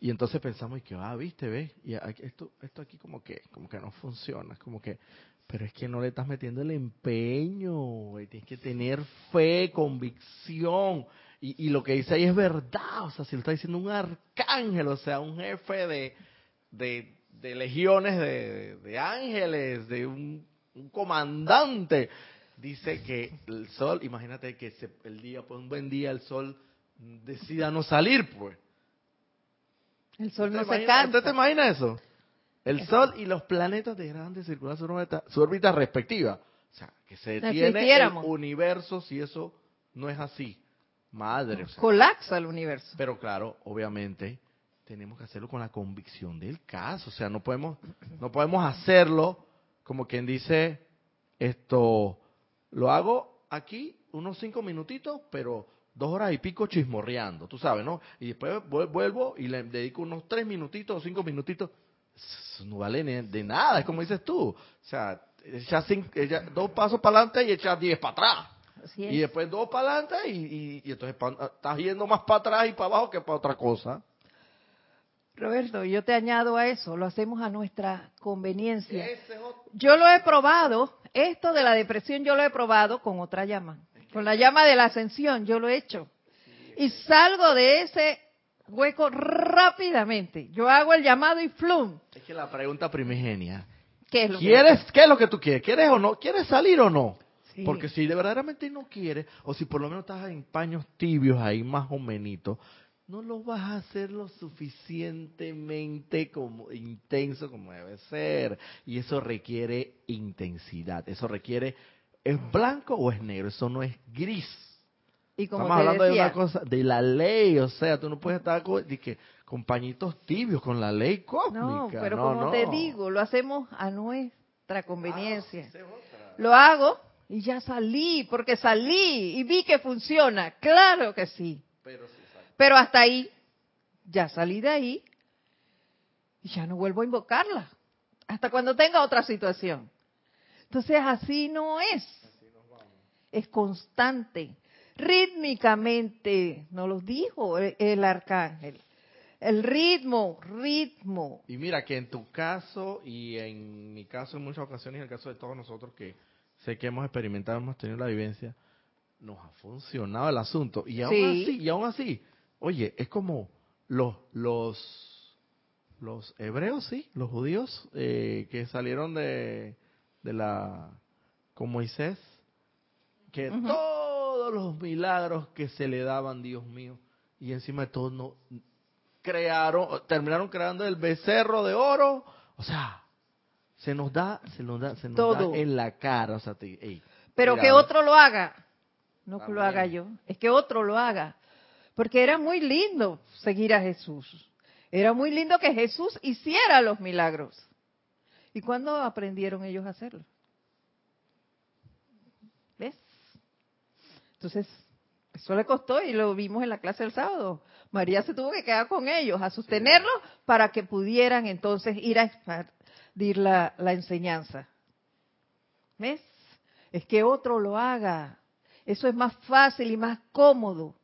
Y entonces pensamos y que, ah, viste, ves, y esto, esto aquí como que, como que no funciona, como que, pero es que no le estás metiendo el empeño, tienes que tener fe, convicción. Y, y, lo que dice ahí es verdad, o sea, si lo está diciendo un arcángel, o sea, un jefe de, de, de legiones de, de, ángeles, de un, un, comandante, dice que el sol, imagínate que se, el día, pues un buen día el sol decida no salir, pues. El sol no se imagina, cansa. ¿Usted te imagina eso? El Sol y los planetas dejarán de circular su órbita, su órbita respectiva. O sea, que se detiene el universo si eso no es así. Madre. Colapsa el universo. Pero claro, obviamente, tenemos que hacerlo con la convicción del caso. O sea, no podemos, no podemos hacerlo como quien dice, esto, lo hago aquí unos cinco minutitos, pero dos horas y pico chismorreando, tú sabes, ¿no? Y después vuel- vuelvo y le dedico unos tres minutitos o cinco minutitos. Eso no vale ni de nada, es como dices tú. O sea, echar cin- echar dos pasos para adelante y echar diez para atrás. Así es. Y después dos para adelante y, y- y entonces pa- estás yendo más para atrás y para abajo que para otra cosa. Roberto, yo te añado a eso, lo hacemos a nuestra conveniencia. Yo lo he probado, esto de la depresión yo lo he probado con otra llama, con la llama de la ascensión, yo lo he hecho. Y salgo de ese hueco rápidamente. Yo hago el llamado y flum. Es que la pregunta primigenia. ¿Qué es lo que- ¿Quieres, ¿Qué es lo que tú quieres? ¿Quieres o no? ¿Quieres salir o no? Sí. Porque si de verdaderamente no quieres, o si por lo menos estás en paños tibios ahí más o menos, no lo vas a hacer lo suficientemente como intenso como debe ser. Y eso requiere intensidad. Eso requiere, ¿es blanco o es negro? Eso no es gris. Y como Estamos hablando de una cosa, de la ley, o sea, tú no puedes estar con, de que, con pañitos tibios, con la ley cósmica. no, pero no, como no. te digo, lo hacemos a nuestra conveniencia. Ah. Lo hago y ya salí, porque salí y vi que funciona. Claro que sí. Pero sí, exacto. Pero hasta ahí, ya salí de ahí y ya no vuelvo a invocarla. Hasta cuando tenga otra situación. Entonces así no es. Es constante. Rítmicamente, nos lo dijo el, el arcángel. El ritmo, ritmo. Y mira que en tu caso y en mi caso en muchas ocasiones, en el caso de todos nosotros que sé que hemos experimentado, hemos tenido la vivencia, nos ha funcionado el asunto. Y aún Sí. así, y aún así, oye, es como los los los hebreos, sí, los judíos eh, que salieron de, de la con Moisés, que todos los milagros que se le daban, Dios mío, y encima de todo no crearon, terminaron creando el becerro de oro, o sea, se nos da, se nos da, se nos Todo. da en la cara, o sea, te- Pero que otro lo haga. No que lo haga yo. Es que otro lo haga. Porque era muy lindo seguir a Jesús. Era muy lindo que Jesús hiciera los milagros. ¿Y cuándo aprendieron ellos a hacerlo? ¿Ves? Entonces, eso le costó y lo vimos en la clase del sábado. María se tuvo que quedar con ellos a sostenerlos para que pudieran entonces ir a expandir la, la enseñanza. ¿Ves? Es que otro lo haga. Eso es más fácil y más cómodo.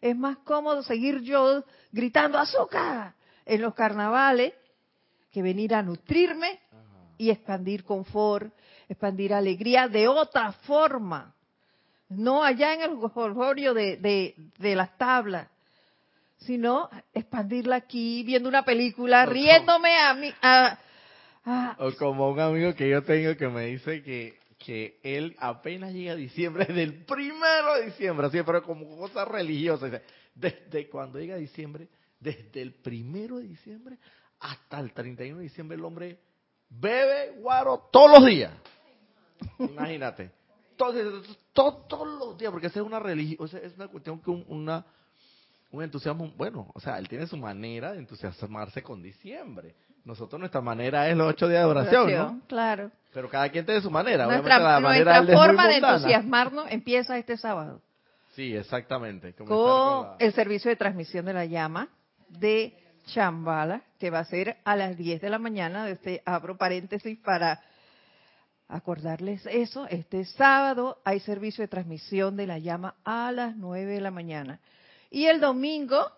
Es más cómodo seguir yo gritando azúcar en los carnavales que venir a nutrirme y expandir confort, expandir alegría de otra forma. No allá en el jolgorio de, de, las tablas, sino expandirla aquí, viendo una película, riéndome a mí. O como un amigo que yo tengo que me dice que, que él apenas llega a diciembre, <laughs> del primero de diciembre, así, pero como cosa religiosa. Desde cuando llega diciembre, desde el primero de diciembre hasta el 31 de diciembre, el hombre bebe guaro todos los días. Imagínate. Todos, todos, los días, porque esa es una religión, es una cuestión que un, una, un entusiasmo, bueno, o sea, él tiene su manera de entusiasmarse con diciembre. Nosotros nuestra manera es los ocho días de oración, ¿no? Claro. Pero cada quien tiene su manera. Nuestra, la manera forma de entusiasmarnos empieza este sábado. Sí, exactamente. Con, el servicio de transmisión de la llama de Chambala, que va a ser a las 10 de la mañana. Este, abro paréntesis para acordarles eso. Este sábado hay servicio de transmisión de la llama a las 9 de la mañana. Y el domingo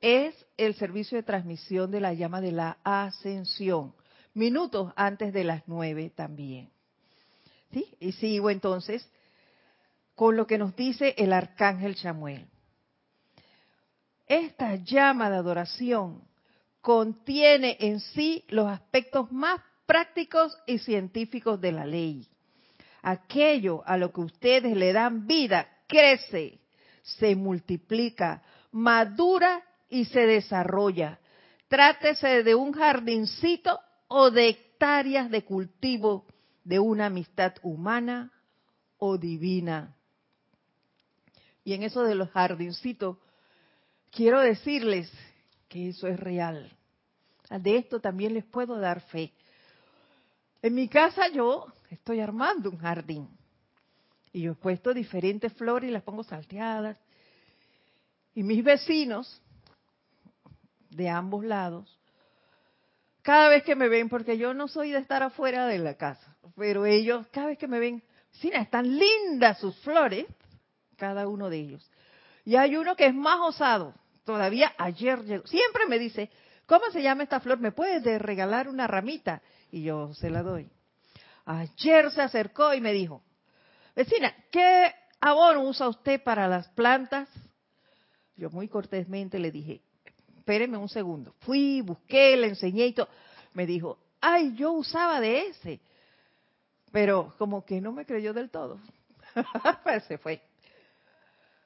es el servicio de transmisión de la llama de la ascensión, minutos antes de las 9 también. ¿Sí? Y sigo entonces con lo que nos dice el arcángel Samuel. Esta llama de adoración contiene en sí los aspectos más prácticos y científicos de la ley. Aquello a lo que ustedes le dan vida crece, se multiplica, madura y se desarrolla. Trátese de un jardincito o de hectáreas de cultivo de una amistad humana o divina. Y en eso de los jardincitos, quiero decirles que eso es real. De esto también les puedo dar fe. En mi casa yo estoy armando un jardín. Y yo he puesto diferentes flores y las pongo salteadas. Y mis vecinos, de ambos lados, cada vez que me ven, porque yo no soy de estar afuera de la casa, pero ellos, cada vez que me ven, sí, están lindas sus flores, cada uno de ellos. Y hay uno que es más osado, todavía ayer llegó, siempre me dice, ¿cómo se llama esta flor? ¿Me puedes regalar una ramita? Y yo se la doy. Ayer se acercó y me dijo, vecina, ¿qué abono usa usted para las plantas? Yo muy cortésmente le dije, espéreme un segundo. Fui, busqué, le enseñé y todo. Me dijo, ay, yo usaba de ese. Pero como que no me creyó del todo. <laughs> pues se fue.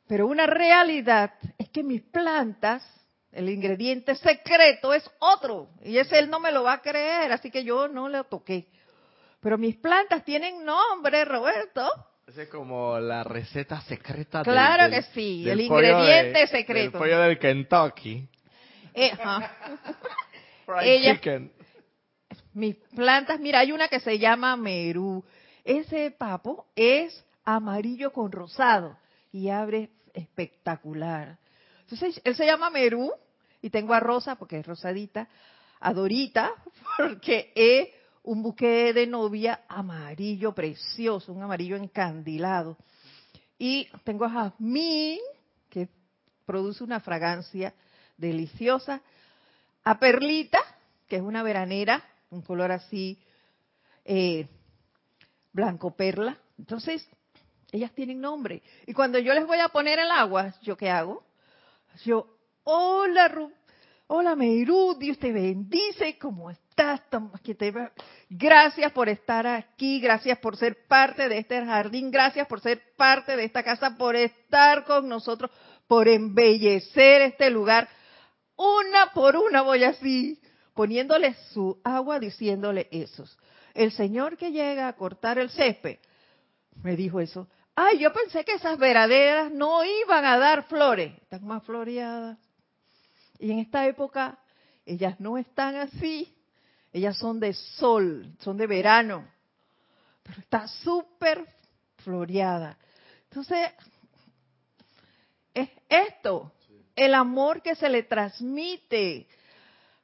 Pero una realidad es que mis plantas, el ingrediente secreto es otro. Y ese él no me lo va a creer, así que yo no le toqué. Pero mis plantas tienen nombre, Roberto. Esa es como la receta secreta. Claro que sí, el ingrediente secreto. El pollo del Kentucky. Eh, <laughs> Fried chicken. Mis plantas, mira, hay una que se llama Merú. Ese papo es amarillo con rosado y abre espectacular. Entonces, él se llama Merú y tengo a Rosa porque es rosadita, a Dorita <laughs> porque es un buque de novia amarillo precioso, un amarillo encandilado. Y tengo a Jazmín que produce una fragancia deliciosa, a Perlita, que es una veranera, un color así eh, blanco perla. Entonces, ellas tienen nombre. Y cuando yo les voy a poner el agua, ¿yo qué hago? Yo, hola, Ru hola, Meirú, Dios te bendice, ¿cómo estás? Gracias por estar aquí, gracias por ser parte de este jardín, gracias por ser parte de esta casa, por estar con nosotros, por embellecer este lugar. Una por una voy así, poniéndole su agua, diciéndole esos. El señor que llega a cortar el césped me dijo eso. Ay, yo pensé que esas veraderas no iban a dar flores, están más floreadas. Y en esta época ellas no están así, ellas son de sol, son de verano, pero está súper floreada. Entonces, es esto, el amor que se le transmite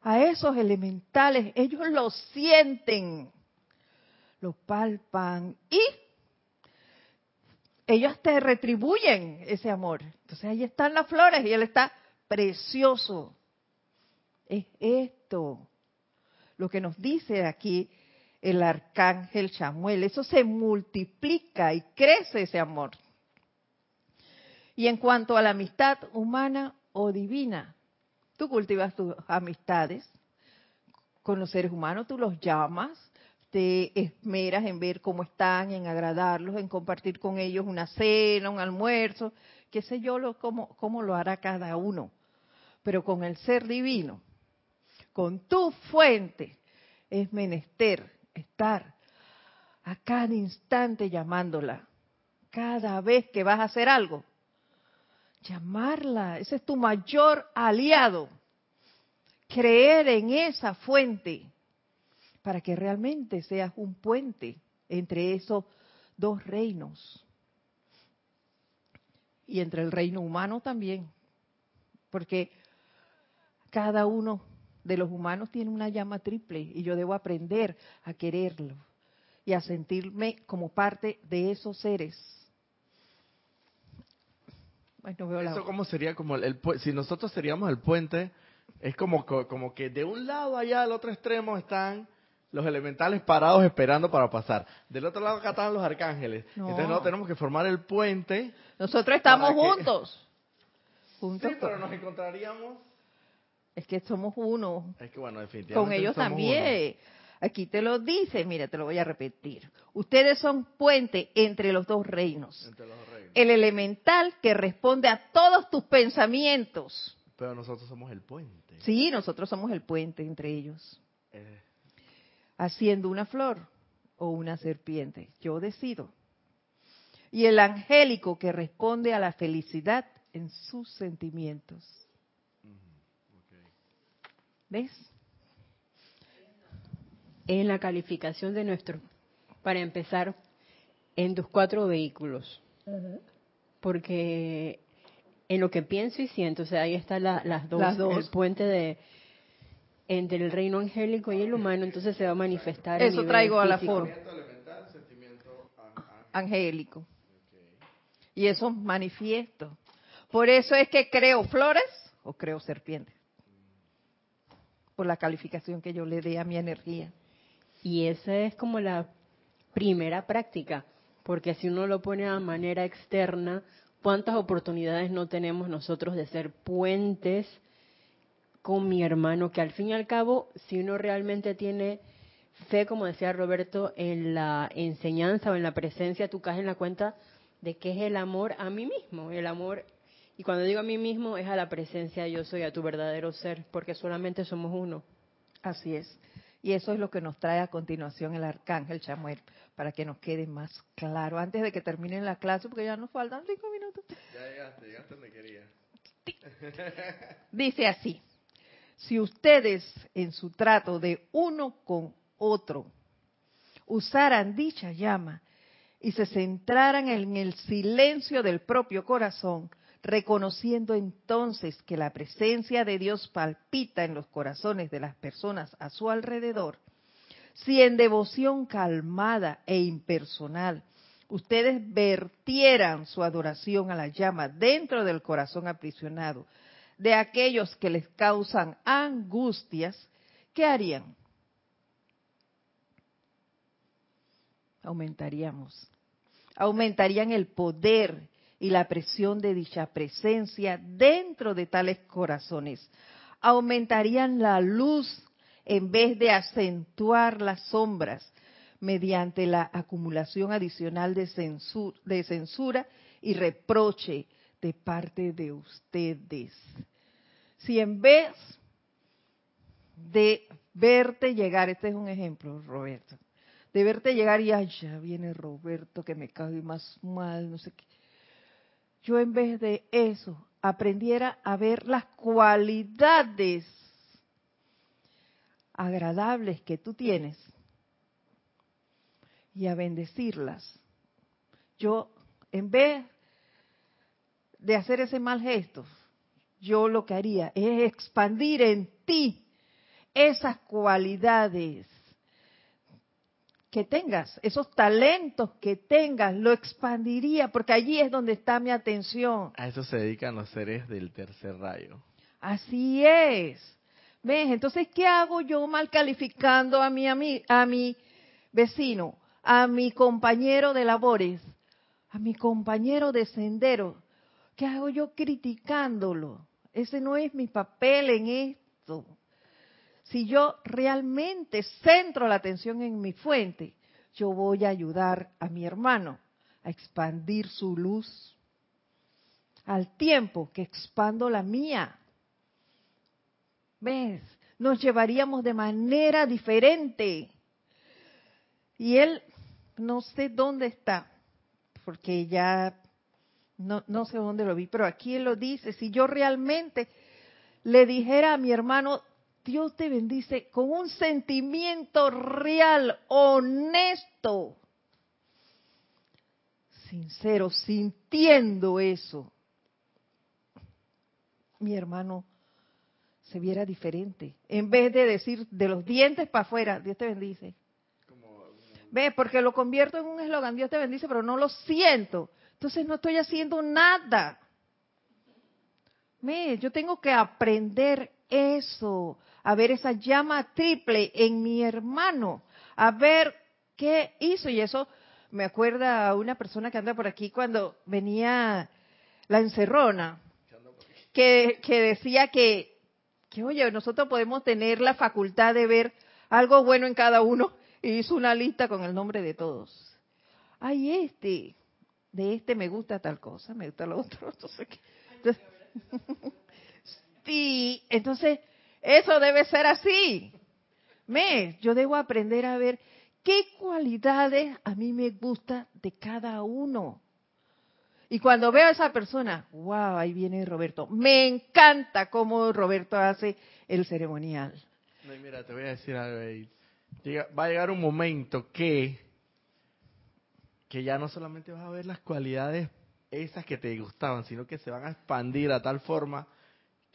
a esos elementales, ellos lo sienten, lo palpan y ellos te retribuyen ese amor. Entonces ahí están las flores y él está precioso. es esto. Lo que nos dice aquí el arcángel Chamuel, eso se multiplica y crece ese amor. Y en cuanto a la amistad humana o divina, tú cultivas tus amistades con los seres humanos, tú los llamas, te esmeras en ver cómo están, en agradarlos, en compartir con ellos una cena, un almuerzo, qué sé yo, lo, cómo, cómo lo hará cada uno. Pero con el ser divino, con tu fuente, es menester estar a cada instante llamándola. Cada vez que vas a hacer algo, llamarla. Ese es tu mayor aliado. Creer en esa fuente para que realmente seas un puente entre esos dos reinos. Y entre el reino humano también. Porque cada uno de los humanos tiene una llama triple y yo debo aprender a quererlo y a sentirme como parte de esos seres. Eso como sería como el, si nosotros seríamos el puente, es como como que de un lado allá al otro extremo están los elementales parados esperando para pasar. Del otro lado acá están los arcángeles. Entonces no tenemos que formar el puente. Nosotros estamos juntos. <laughs> Juntos. Sí, pero nos encontraríamos es que somos uno. Es que bueno, definitivamente. Con ellos también. Aquí te lo dice, mira, te lo voy a repetir. Ustedes son puente entre los dos reinos. Entre los reinos. El elemental que responde a todos tus pensamientos. Pero nosotros somos el puente. Sí, nosotros somos el puente entre ellos. Eh. Haciendo una flor o una serpiente. Yo decido. Y el angélico que responde a la felicidad en sus sentimientos. ¿Ves? En la calificación de nuestro, para empezar, en tus cuatro vehículos. Porque en lo que pienso y siento, o sea, ahí están las, dos, el puente de entre el reino angélico y el humano, entonces se va a manifestar. Eso traigo a la forma. Angélico. Y eso manifiesto. Por eso es que creo flores o creo serpientes por la calificación que yo le dé a mi energía. Y esa es como la primera práctica, porque si uno lo pone a manera externa, ¿cuántas oportunidades no tenemos nosotros de ser puentes con mi hermano? Que al fin y al cabo, si uno realmente tiene fe, como decía Roberto, en la enseñanza o en la presencia, tú caes en la cuenta de que es el amor a mí mismo, el amor y cuando digo a mí mismo es a la presencia yo soy, a tu verdadero ser, porque solamente somos uno. Así es. Y eso es lo que nos trae a continuación el arcángel Chamuel, para que nos quede más claro. Antes de que termine la clase, porque ya nos faltan cinco minutos. Ya llegaste, llegaste donde quería. Dice así, si ustedes en su trato de uno con otro usaran dicha llama y se centraran en el silencio del propio corazón, reconociendo entonces que la presencia de Dios palpita en los corazones de las personas a su alrededor, si en devoción calmada e impersonal ustedes vertieran su adoración a la llama dentro del corazón aprisionado de aquellos que les causan angustias, ¿qué harían? Aumentaríamos. Aumentarían el poder y la presión de dicha presencia dentro de tales corazones. Aumentarían la luz en vez de acentuar las sombras mediante la acumulación adicional de censura, de censura y reproche de parte de ustedes. Si en vez de verte llegar, este es un ejemplo, Roberto, de verte llegar y ay, ya viene Roberto que me cae más mal, no sé qué yo en vez de eso aprendiera a ver las cualidades agradables que tú tienes y a bendecirlas. Yo, en vez de hacer ese mal gesto, yo lo que haría es expandir en ti esas cualidades que tengas, esos talentos que tengas, lo expandiría, porque allí es donde está mi atención. A eso se dedican los seres del tercer rayo. Así es. ¿Ves? Entonces, ¿qué hago yo mal calificando a mi, a mi, a mi vecino, a mi compañero de labores, a mi compañero de sendero? ¿Qué hago yo criticándolo? Ese no es mi papel en esto. Si yo realmente centro la atención en mi fuente, yo voy a ayudar a mi hermano a expandir su luz al tiempo que expando la mía. ¿Ves? Nos llevaríamos de manera diferente. Y él, no sé dónde está, porque ya no, no sé dónde lo vi, pero aquí él lo dice, si yo realmente le dijera a mi hermano, Dios te bendice con un sentimiento real, honesto, sincero, sintiendo eso, mi hermano se viera diferente. En vez de decir de los dientes para afuera, Dios te bendice. Ve, porque lo convierto en un eslogan, Dios te bendice, pero no lo siento. Entonces no estoy haciendo nada. Me, yo tengo que aprender eso, a ver esa llama triple en mi hermano, a ver qué hizo. Y eso me acuerda a una persona que anda por aquí cuando venía la encerrona, que, que decía que, que, oye, nosotros podemos tener la facultad de ver algo bueno en cada uno y hizo una lista con el nombre de todos. Ay, este, de este me gusta tal cosa, me gusta lo otro, <laughs> entonces, sí, entonces eso debe ser así. Me, yo debo aprender a ver qué cualidades a mí me gusta de cada uno. Y cuando veo a esa persona, wow, ahí viene Roberto. Me encanta cómo Roberto hace el ceremonial. No, mira, te voy a decir algo. Va a llegar un momento que que ya no solamente vas a ver las cualidades esas que te gustaban, sino que se van a expandir a tal forma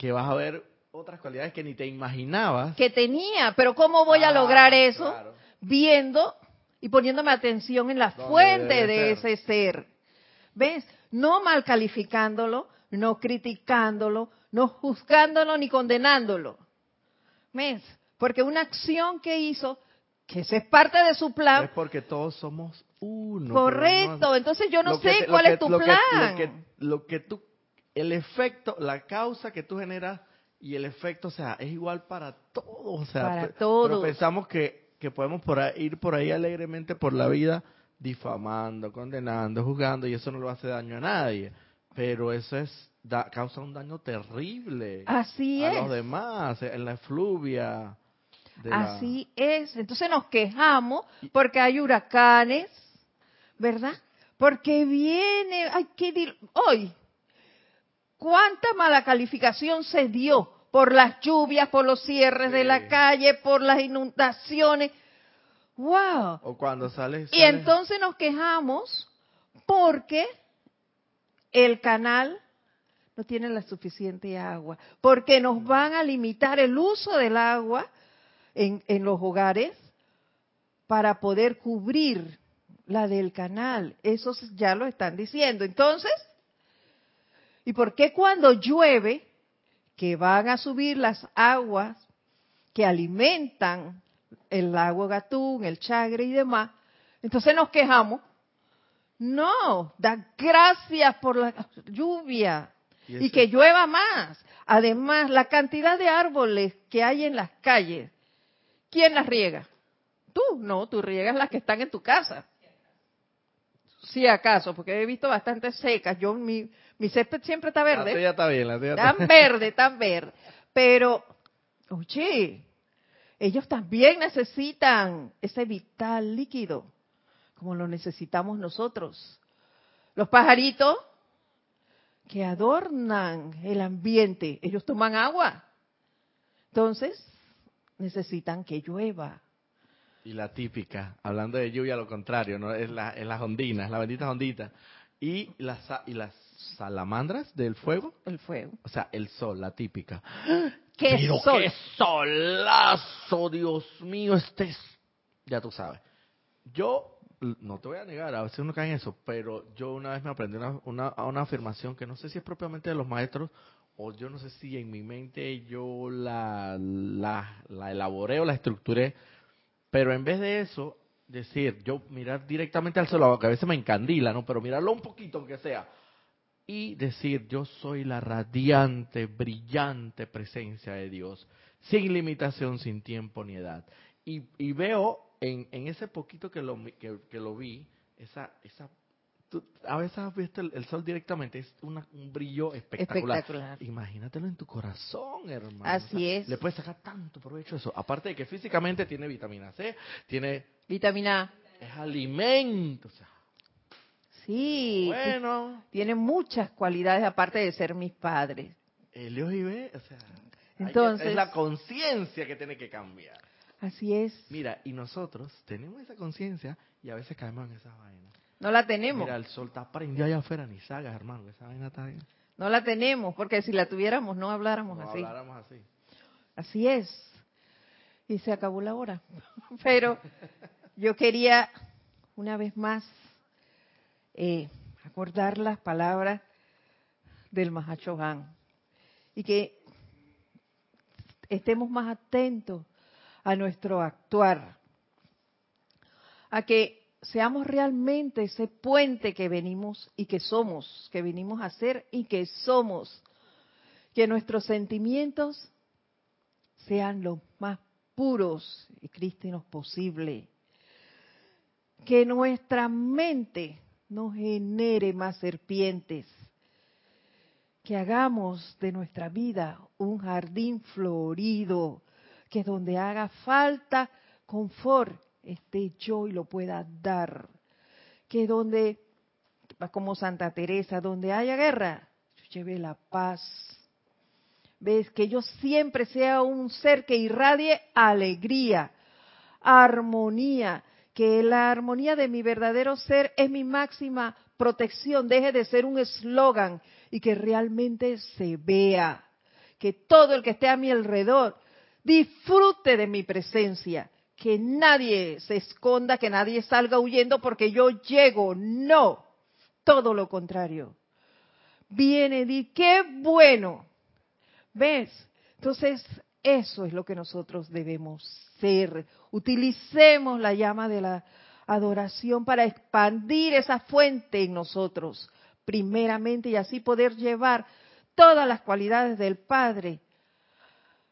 que vas a ver otras cualidades que ni te imaginabas. Que tenía, pero ¿cómo voy a lograr eso? Viendo y poniéndome atención en la fuente de ese ser. ¿Ves? No mal calificándolo, no criticándolo, no juzgándolo ni condenándolo. ¿Ves? Porque una acción que hizo, que esa es parte de su plan. Es porque todos somos uno. Correcto, entonces yo no sé cuál es tu plan. lo, que, tú, el efecto, la causa que tú generas y el efecto, o sea, es igual para todos. O sea, para todos. Pero pensamos que, que podemos por ir por ahí alegremente por la vida difamando, condenando, juzgando y eso no le hace daño a nadie. Pero eso es da, causa un daño terrible Así a los demás, en la efluvia. Así es. Entonces nos quejamos porque hay huracanes, ¿verdad? Porque viene, hay que hoy, ¿cuánta mala calificación se dio por las lluvias, por los cierres de la calle, por las inundaciones? ¡Wow! O cuando sale, Y entonces nos quejamos porque el canal no tiene la suficiente agua, porque nos van a limitar el uso del agua en, en los hogares para poder cubrir la del canal. Eso ya lo están diciendo. Entonces, ¿y por qué cuando llueve, que van a subir las aguas que alimentan el lago Gatún, el Chagre y demás, entonces nos quejamos? No, da gracias por la lluvia y, y que llueva más. Además, la cantidad de árboles que hay en las calles, ¿quién las riega? Tú, no, tú riegas las que están en tu casa si acaso, porque he visto bastante secas. Yo mi, mi césped siempre está verde. La está bien, la tan verde, tan <laughs> verde. Pero, oye, ellos también necesitan ese vital líquido, como lo necesitamos nosotros. Los pajaritos que adornan el ambiente, ellos toman agua. Entonces, necesitan que llueva. Y la típica, hablando de lluvia, lo contrario, ¿no? Es, la, es las ondinas, la bendita ondita. Y las, y las salamandras del fuego. El fuego. O sea, el sol, la típica. ¿Qué Pero sol? qué solazo, Dios mío, este es... Ya tú sabes. Yo, no te voy a negar, a veces uno cae en eso, pero yo una vez me aprendí una, una, una afirmación que no sé si es propiamente de los maestros o yo no sé si en mi mente yo la, la, la elaboré o la estructuré, pero en vez de eso, decir, yo mirar directamente al sol, que a veces me encandila, ¿no? Pero mirarlo un poquito, aunque sea, y decir, yo soy la radiante, brillante presencia de Dios, sin limitación, sin tiempo ni edad. Y, y veo en, en, ese poquito que lo, que, que lo vi, esa, esa a veces has visto el, sol directamente, es un brillo espectacular. Imagínatelo en tu corazón, hermano. Así es. Le puedes sacar tanto provecho a eso. Aparte de que físicamente tiene vitamina C, tiene... Vitamina A. Es alimento. Sí. Bueno. Tiene muchas cualidades aparte de ser mis padres. Helios y B, o sea... Entonces, es la conciencia que tiene que cambiar. Así es. Mira, y nosotros tenemos esa conciencia y a veces caemos en esa vaina. No la tenemos. Mira, el sol está prendido allá afuera, ni salgas, hermano, esa vaina está bien. No la tenemos, porque si la tuviéramos no habláramos no así. habláramos así. Así es. Y se acabó la hora. <laughs> Pero yo quería, una vez más, eh, acordar las palabras del Mahacho Han. Y que estemos más atentos a nuestro actuar. A que seamos realmente ese puente que venimos y que somos, que venimos a ser y que somos. Que nuestros sentimientos sean los más puros y crístinos posible. Que nuestra mente no genere más serpientes. Que hagamos de nuestra vida un jardín florido, que donde haga falta confort esté yo y lo pueda dar. Que donde, como Santa Teresa, donde haya guerra, yo lleve la paz. Ves, que yo siempre sea un ser que irradie alegría, armonía, que la armonía de mi verdadero ser es mi máxima protección, deje de ser un eslogan y que realmente se vea, que todo el que esté a mi alrededor disfrute de mi presencia que nadie se esconda, que nadie salga huyendo porque yo llego. No, todo lo contrario. Viene y qué bueno. ¿Ves? Entonces, eso es lo que nosotros debemos Utilicemos la llama de la adoración para expandir esa fuente en nosotros, primeramente, y así poder llevar todas las cualidades del Padre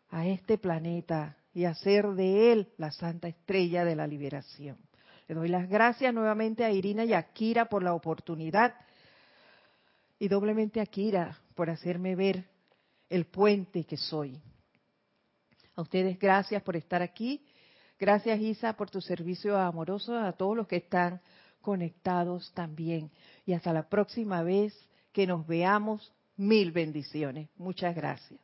a este planeta y hacer de él la santa estrella de la liberación. Le doy las gracias nuevamente a Irina y a Kira por la oportunidad y doblemente a Kira por hacerme ver el puente que soy. A ustedes gracias por estar aquí. Gracias Isa por tu servicio amoroso a todos los que están conectados también. Y hasta la próxima vez que nos veamos, mil bendiciones. Muchas gracias.